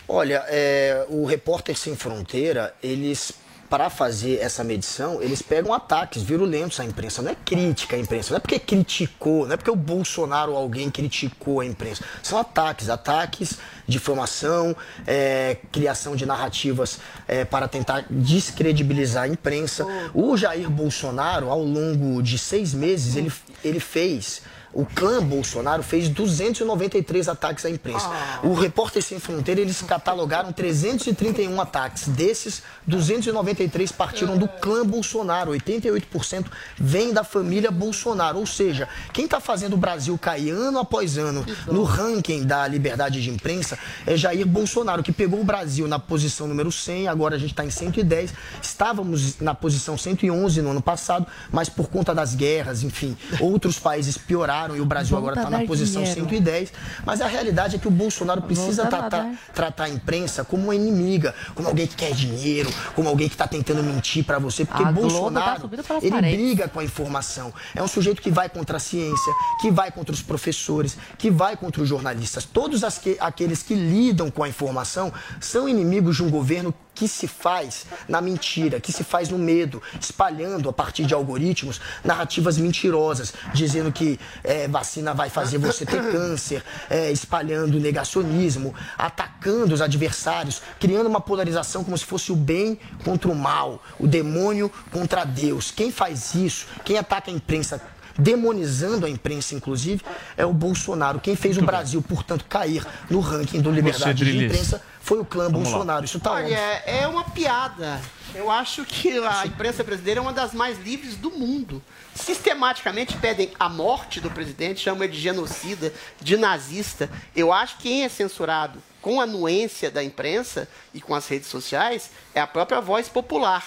S11: Olha, é, o Repórter Sem Fronteira, eles, para fazer essa medição, eles pegam ataques virulentos à imprensa. Não é crítica à imprensa, não é porque criticou, não é porque o Bolsonaro ou alguém criticou a imprensa. São ataques, ataques, difamação, é, criação de narrativas é, para tentar descredibilizar a imprensa. O Jair Bolsonaro, ao longo de seis meses, ele, ele fez. O clã Bolsonaro fez 293 ataques à imprensa. O Repórter Sem Fronteira, eles catalogaram 331 ataques. Desses, 293 partiram do clã Bolsonaro. 88% vem da família Bolsonaro. Ou seja, quem está fazendo o Brasil cair ano após ano no ranking da liberdade de imprensa é Jair Bolsonaro, que pegou o Brasil na posição número 100, agora a gente está em 110. Estávamos na posição 111 no ano passado, mas por conta das guerras, enfim, outros países pioraram e o Brasil
S12: Volta
S11: agora está
S12: a
S11: na posição
S12: dinheiro.
S11: 110. Mas a realidade é que o Bolsonaro precisa
S12: a
S11: tratar,
S12: dar.
S11: tratar a imprensa como uma inimiga, como alguém que quer dinheiro, como alguém que está tentando mentir para você, porque
S12: A tá
S11: Bolsonaro
S12: pelas
S11: ele
S12: paredes.
S11: briga com a informação. É um sujeito que vai contra a ciência, que vai contra os professores, que vai contra os jornalistas. Todos que- aqueles que lidam com a informação são inimigos de um governo que se faz na mentira, que se faz no medo, espalhando a partir de algoritmos narrativas mentirosas, dizendo que eh, vacina vai fazer você ter câncer, eh, espalhando negacionismo, atacando os adversários, criando uma polarização como se fosse o bem contra o mal, o demônio contra Deus. Quem faz isso, quem ataca a imprensa demonizando a imprensa, inclusive, é o Bolsonaro. Quem fez o Brasil, portanto, cair no ranking do liberdade de imprensa foi o clã
S8: Vamos lá.
S11: Bolsonaro. Isso tá
S10: Olha, é uma piada. Eu acho que a imprensa brasileira é uma das mais livres do mundo. Sistematicamente pedem a morte do presidente, chamam ele de genocida, de nazista. Eu acho que quem é censurado com a anuência da imprensa e com as redes sociais é a própria voz popular.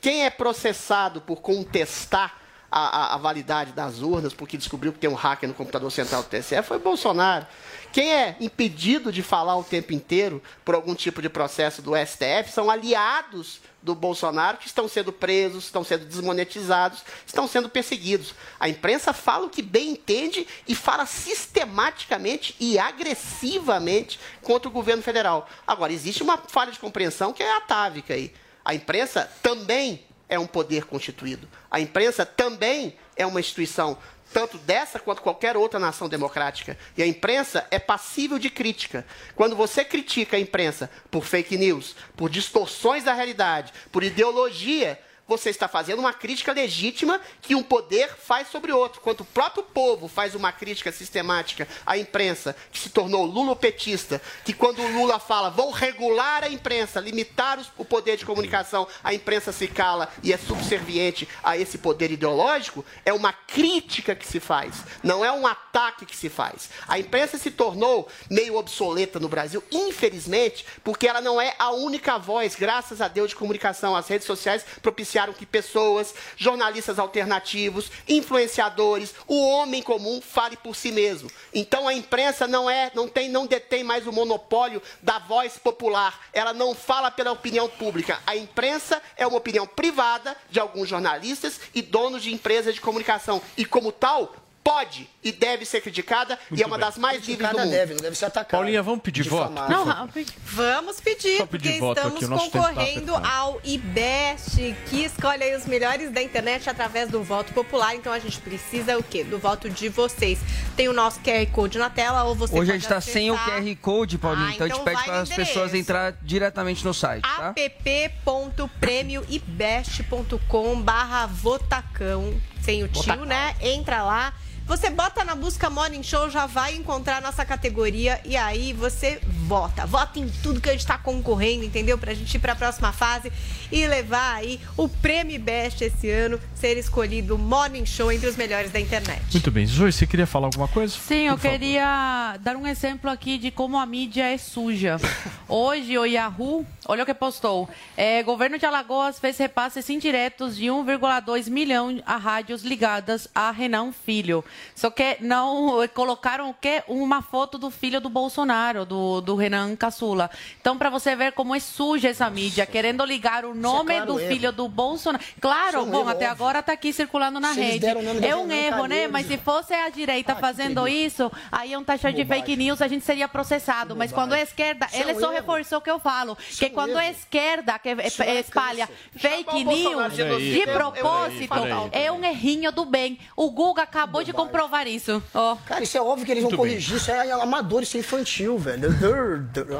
S10: Quem é processado por contestar a, a- a validade das urnas, porque descobriu que tem um hacker no computador central do TSE, foi Bolsonaro. Quem é impedido de falar o tempo inteiro por algum tipo de processo do STF são aliados do Bolsonaro que estão sendo presos, estão sendo desmonetizados, estão sendo perseguidos. A imprensa fala o que bem entende e fala sistematicamente e agressivamente contra o governo federal. Agora, existe uma falha de compreensão que é atávica aí. A imprensa também é um poder constituído. A imprensa também é uma instituição, tanto dessa quanto qualquer outra nação democrática. E a imprensa é passível de crítica. Quando você critica a imprensa por fake news, por distorções da realidade, por ideologia, você está fazendo uma crítica legítima que um poder faz sobre outro. Quando o próprio povo faz uma crítica sistemática à imprensa, que se tornou lulopetista, que quando o Lula fala, vou regular a imprensa, limitar os- o poder de comunicação, a imprensa se cala e é subserviente a esse poder ideológico, é uma crítica que se faz, não é um ataque que se faz. A imprensa se tornou meio obsoleta no Brasil, infelizmente, porque ela não é a única voz, graças a Deus, de comunicação. As redes sociais propiciaram que pessoas, jornalistas alternativos, influenciadores, o homem comum fale por si mesmo. Então a imprensa não é, não tem, não detém mais o monopólio da voz popular. Ela não fala pela opinião pública. A imprensa é uma opinião privada de alguns jornalistas e donos de empresas de comunicação. E como tal, pode e deve ser criticada e é uma
S8: bem.
S10: das mais livres do mundo.
S11: deve, não deve ser atacada.
S8: Paulinha, vamos pedir voto? Não,
S9: Vamos pedir,
S8: Só pedir
S9: porque
S8: voto
S9: estamos
S8: aqui, tá
S9: concorrendo ao IBEST, que escolhe aí os melhores da internet através do voto popular. Então a gente precisa o quê? Do voto de vocês. Tem o nosso QR Code na tela ou você
S13: Hoje a gente tá sem o QR Code, Paulinho,
S9: Ah,
S13: então, a gente
S9: então
S13: pede para as pessoas entrar diretamente no site, tá?
S9: app.premioibest.com barra votacão, sem o tio, né? Entra lá. Você bota na busca Morning Show, já vai encontrar a nossa categoria e aí você vota. Vota em tudo que a gente está concorrendo, entendeu? Pra gente ir pra próxima fase e levar aí o Prêmio Best esse ano, ser escolhido Morning Show entre os melhores da internet.
S8: Muito bem. Zoe, você queria falar alguma coisa?
S12: Sim, eu
S8: Por favor.
S12: queria dar um exemplo aqui de como a mídia é suja. Hoje, o Yahoo, olha o que postou. É, governo de Alagoas fez repasses indiretos de 1,2 milhão a rádios ligadas a Renan Filho. Só que não colocaram o quê? Uma foto do filho do Bolsonaro, do, do Renan Caçula. Então, para você ver como é suja essa mídia, querendo ligar o nome
S11: claro
S12: do
S11: erro.
S12: filho do Bolsonaro. Claro,
S11: é um
S12: bom,
S11: erro,
S12: até
S11: óbvio.
S12: agora tá aqui circulando na
S11: eles
S12: rede. É um erro, né? Mas se fosse a direita fazendo
S11: terrível.
S12: isso, aí é um taxa de fake news, a gente seria processado. Mas quando é esquerda,
S11: Isso é
S12: ele só reforçou o que eu falo. que
S11: é
S12: quando é
S11: erro.
S12: esquerda que
S11: é
S12: espalha fake news
S10: de é- é
S12: propósito,
S10: fatal.
S12: é um errinho do bem. O Guga acabou de comprovar isso.
S11: Cara, isso é óbvio que eles vão
S8: Muito bem.
S11: corrigir. Isso é amador, isso é infantil, velho.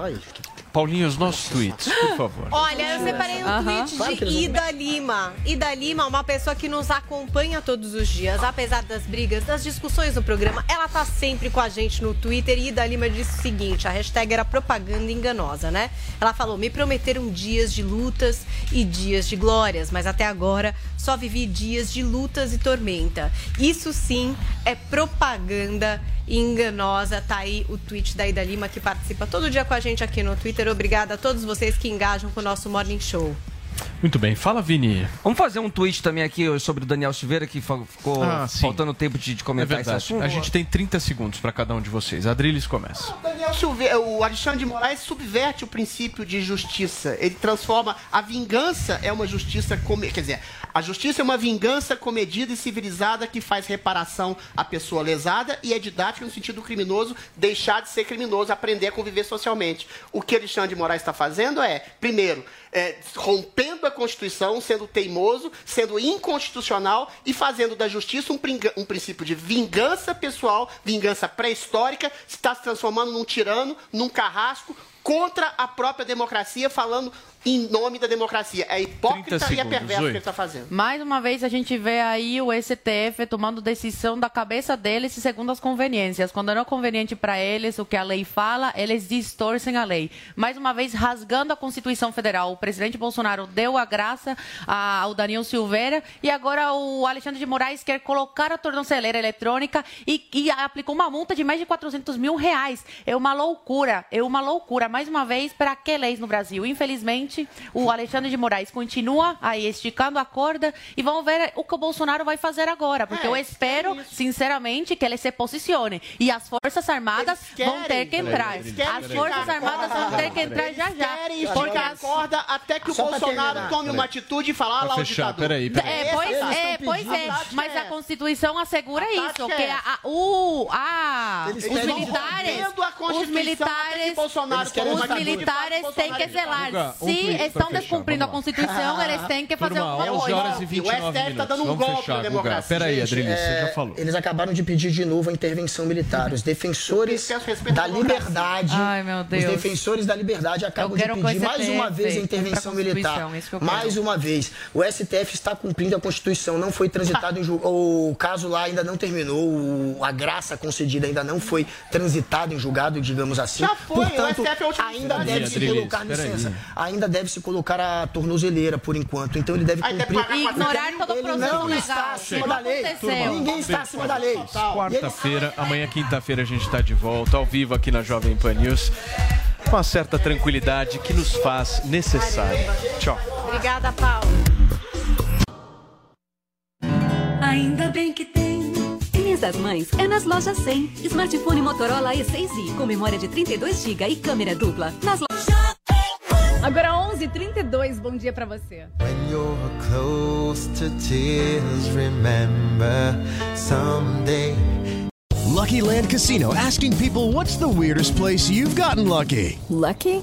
S11: Ai.
S8: Paulinho, os nossos tweets, por favor.
S9: Olha, eu separei um
S12: Aham.
S9: tweet de Ida Lima. Ida Lima é uma pessoa que nos acompanha todos os dias. Apesar das brigas, das discussões no programa, ela tá sempre com a gente no Twitter. E Ida Lima disse o seguinte: a hashtag era propaganda enganosa, né? Ela falou: me prometeram dias de lutas e dias de glórias, mas até agora só vivi dias de lutas e tormenta. Isso sim é propaganda enganosa. Tá aí o tweet da Ida Lima, que participa todo dia com a gente aqui no Twitter. Obrigada a todos vocês que engajam com o nosso Morning Show.
S8: Muito bem. Fala, Vini.
S13: Vamos fazer um tweet também aqui sobre o Daniel Silveira, que ficou
S8: Ah,
S13: faltando tempo de, de
S8: É
S13: comentar esse
S8: verdade.
S13: assunto.
S8: A gente tem 30 segundos para cada um de vocês. Adriles começa.
S10: Daniel Silveira, o Alexandre de Moraes subverte o princípio de justiça. Ele transforma a vingança é uma justiça, quer dizer, a justiça é uma vingança comedida e civilizada que faz reparação à pessoa lesada e é didática no sentido do criminoso deixar de ser criminoso, aprender a conviver socialmente. O que Alexandre de Moraes está fazendo é, primeiro, é, rompendo a Constituição, sendo teimoso, sendo inconstitucional e fazendo da justiça um, um princípio de vingança pessoal, vingança pré-histórica, está se transformando num tirano, num carrasco contra a própria democracia, falando em nome da democracia. É hipócrita
S8: 30
S10: e é perverso o que ele está fazendo.
S12: Mais uma vez a gente vê aí o STF tomando decisão da cabeça deles e segundo as conveniências. Quando não é conveniente para eles o que a lei fala, eles distorcem a lei. Mais uma vez rasgando a Constituição Federal. O presidente Bolsonaro deu a graça ao Daniel Silveira e agora o Alexandre de Moraes quer colocar a tornozeleira eletrônica e, e aplicou uma multa de mais de 400 mil reais. É uma loucura, é uma loucura. Mais uma vez, para que leis no Brasil? Infelizmente, o Alexandre de Moraes continua aí esticando a corda e vamos ver o que o Bolsonaro vai fazer agora, porque eu espero, sinceramente, que ele se posicione. E as Forças Armadas vão ter que entrar.
S10: Eles querem
S12: As Forças Armadas vão ter que entrar já já.
S10: Querem
S12: Porque
S10: esticar a corda até que o Bolsonaro tome uma atitude e falar lá o ditador.
S12: É, pois é, pois é. Mas a Constituição assegura isso, que
S10: é
S12: a, a- o, a, os militares, os militares, os militares têm que zelar. Se
S10: tweet pra
S12: estão descumprindo a. Constituição, eles têm que fazer
S10: Turma,
S12: alguma
S10: 11
S12: coisa.
S10: horas e 29 O STF tá dando um
S11: Vamos
S10: golpe
S11: fechar,
S10: na democracia.
S11: Peraí,
S10: Gente,
S11: Adriles, você
S10: é,
S11: já falou. Eles acabaram de pedir de novo a intervenção militar. Os defensores da liberdade.
S12: Ai, meu Deus.
S11: Os defensores da liberdade acabam de
S12: o
S11: pedir mais uma vez a intervenção militar. Mais uma vez. O STF está cumprindo a Constituição, não foi transitado em julgado. O caso lá ainda não terminou, o- a graça concedida ainda não foi transitada em julgado, digamos assim.
S10: Já foi, o
S11: Portanto,
S10: STF é a última
S11: ainda deve se colocar, licença, ainda deve se colocar a tornozeleira por enquanto. Então ele deve cumprir.
S12: E ignorar todo o
S11: Ele
S12: processo
S11: não
S12: legal.
S11: está acima da lei.
S12: aconteceu.
S11: Ninguém está acima da lei.
S8: Quarta-feira, amanhã quinta-feira a gente está de volta, ao vivo aqui na Jovem Pan News, com uma certa tranquilidade que nos faz necessário. Tchau.
S32: Obrigada, Paulo.
S6: Ainda bem que tem. Mês das Mães é nas lojas 100. Smartphone Motorola E6i com memória de 32 GB e câmera dupla. Nas lojas.
S33: Agora 11h32, bom dia pra você.
S34: When you're close to tears, remember someday.
S35: Lucky Land Casino asking people what's the weirdest place you've gotten lucky?
S36: Lucky?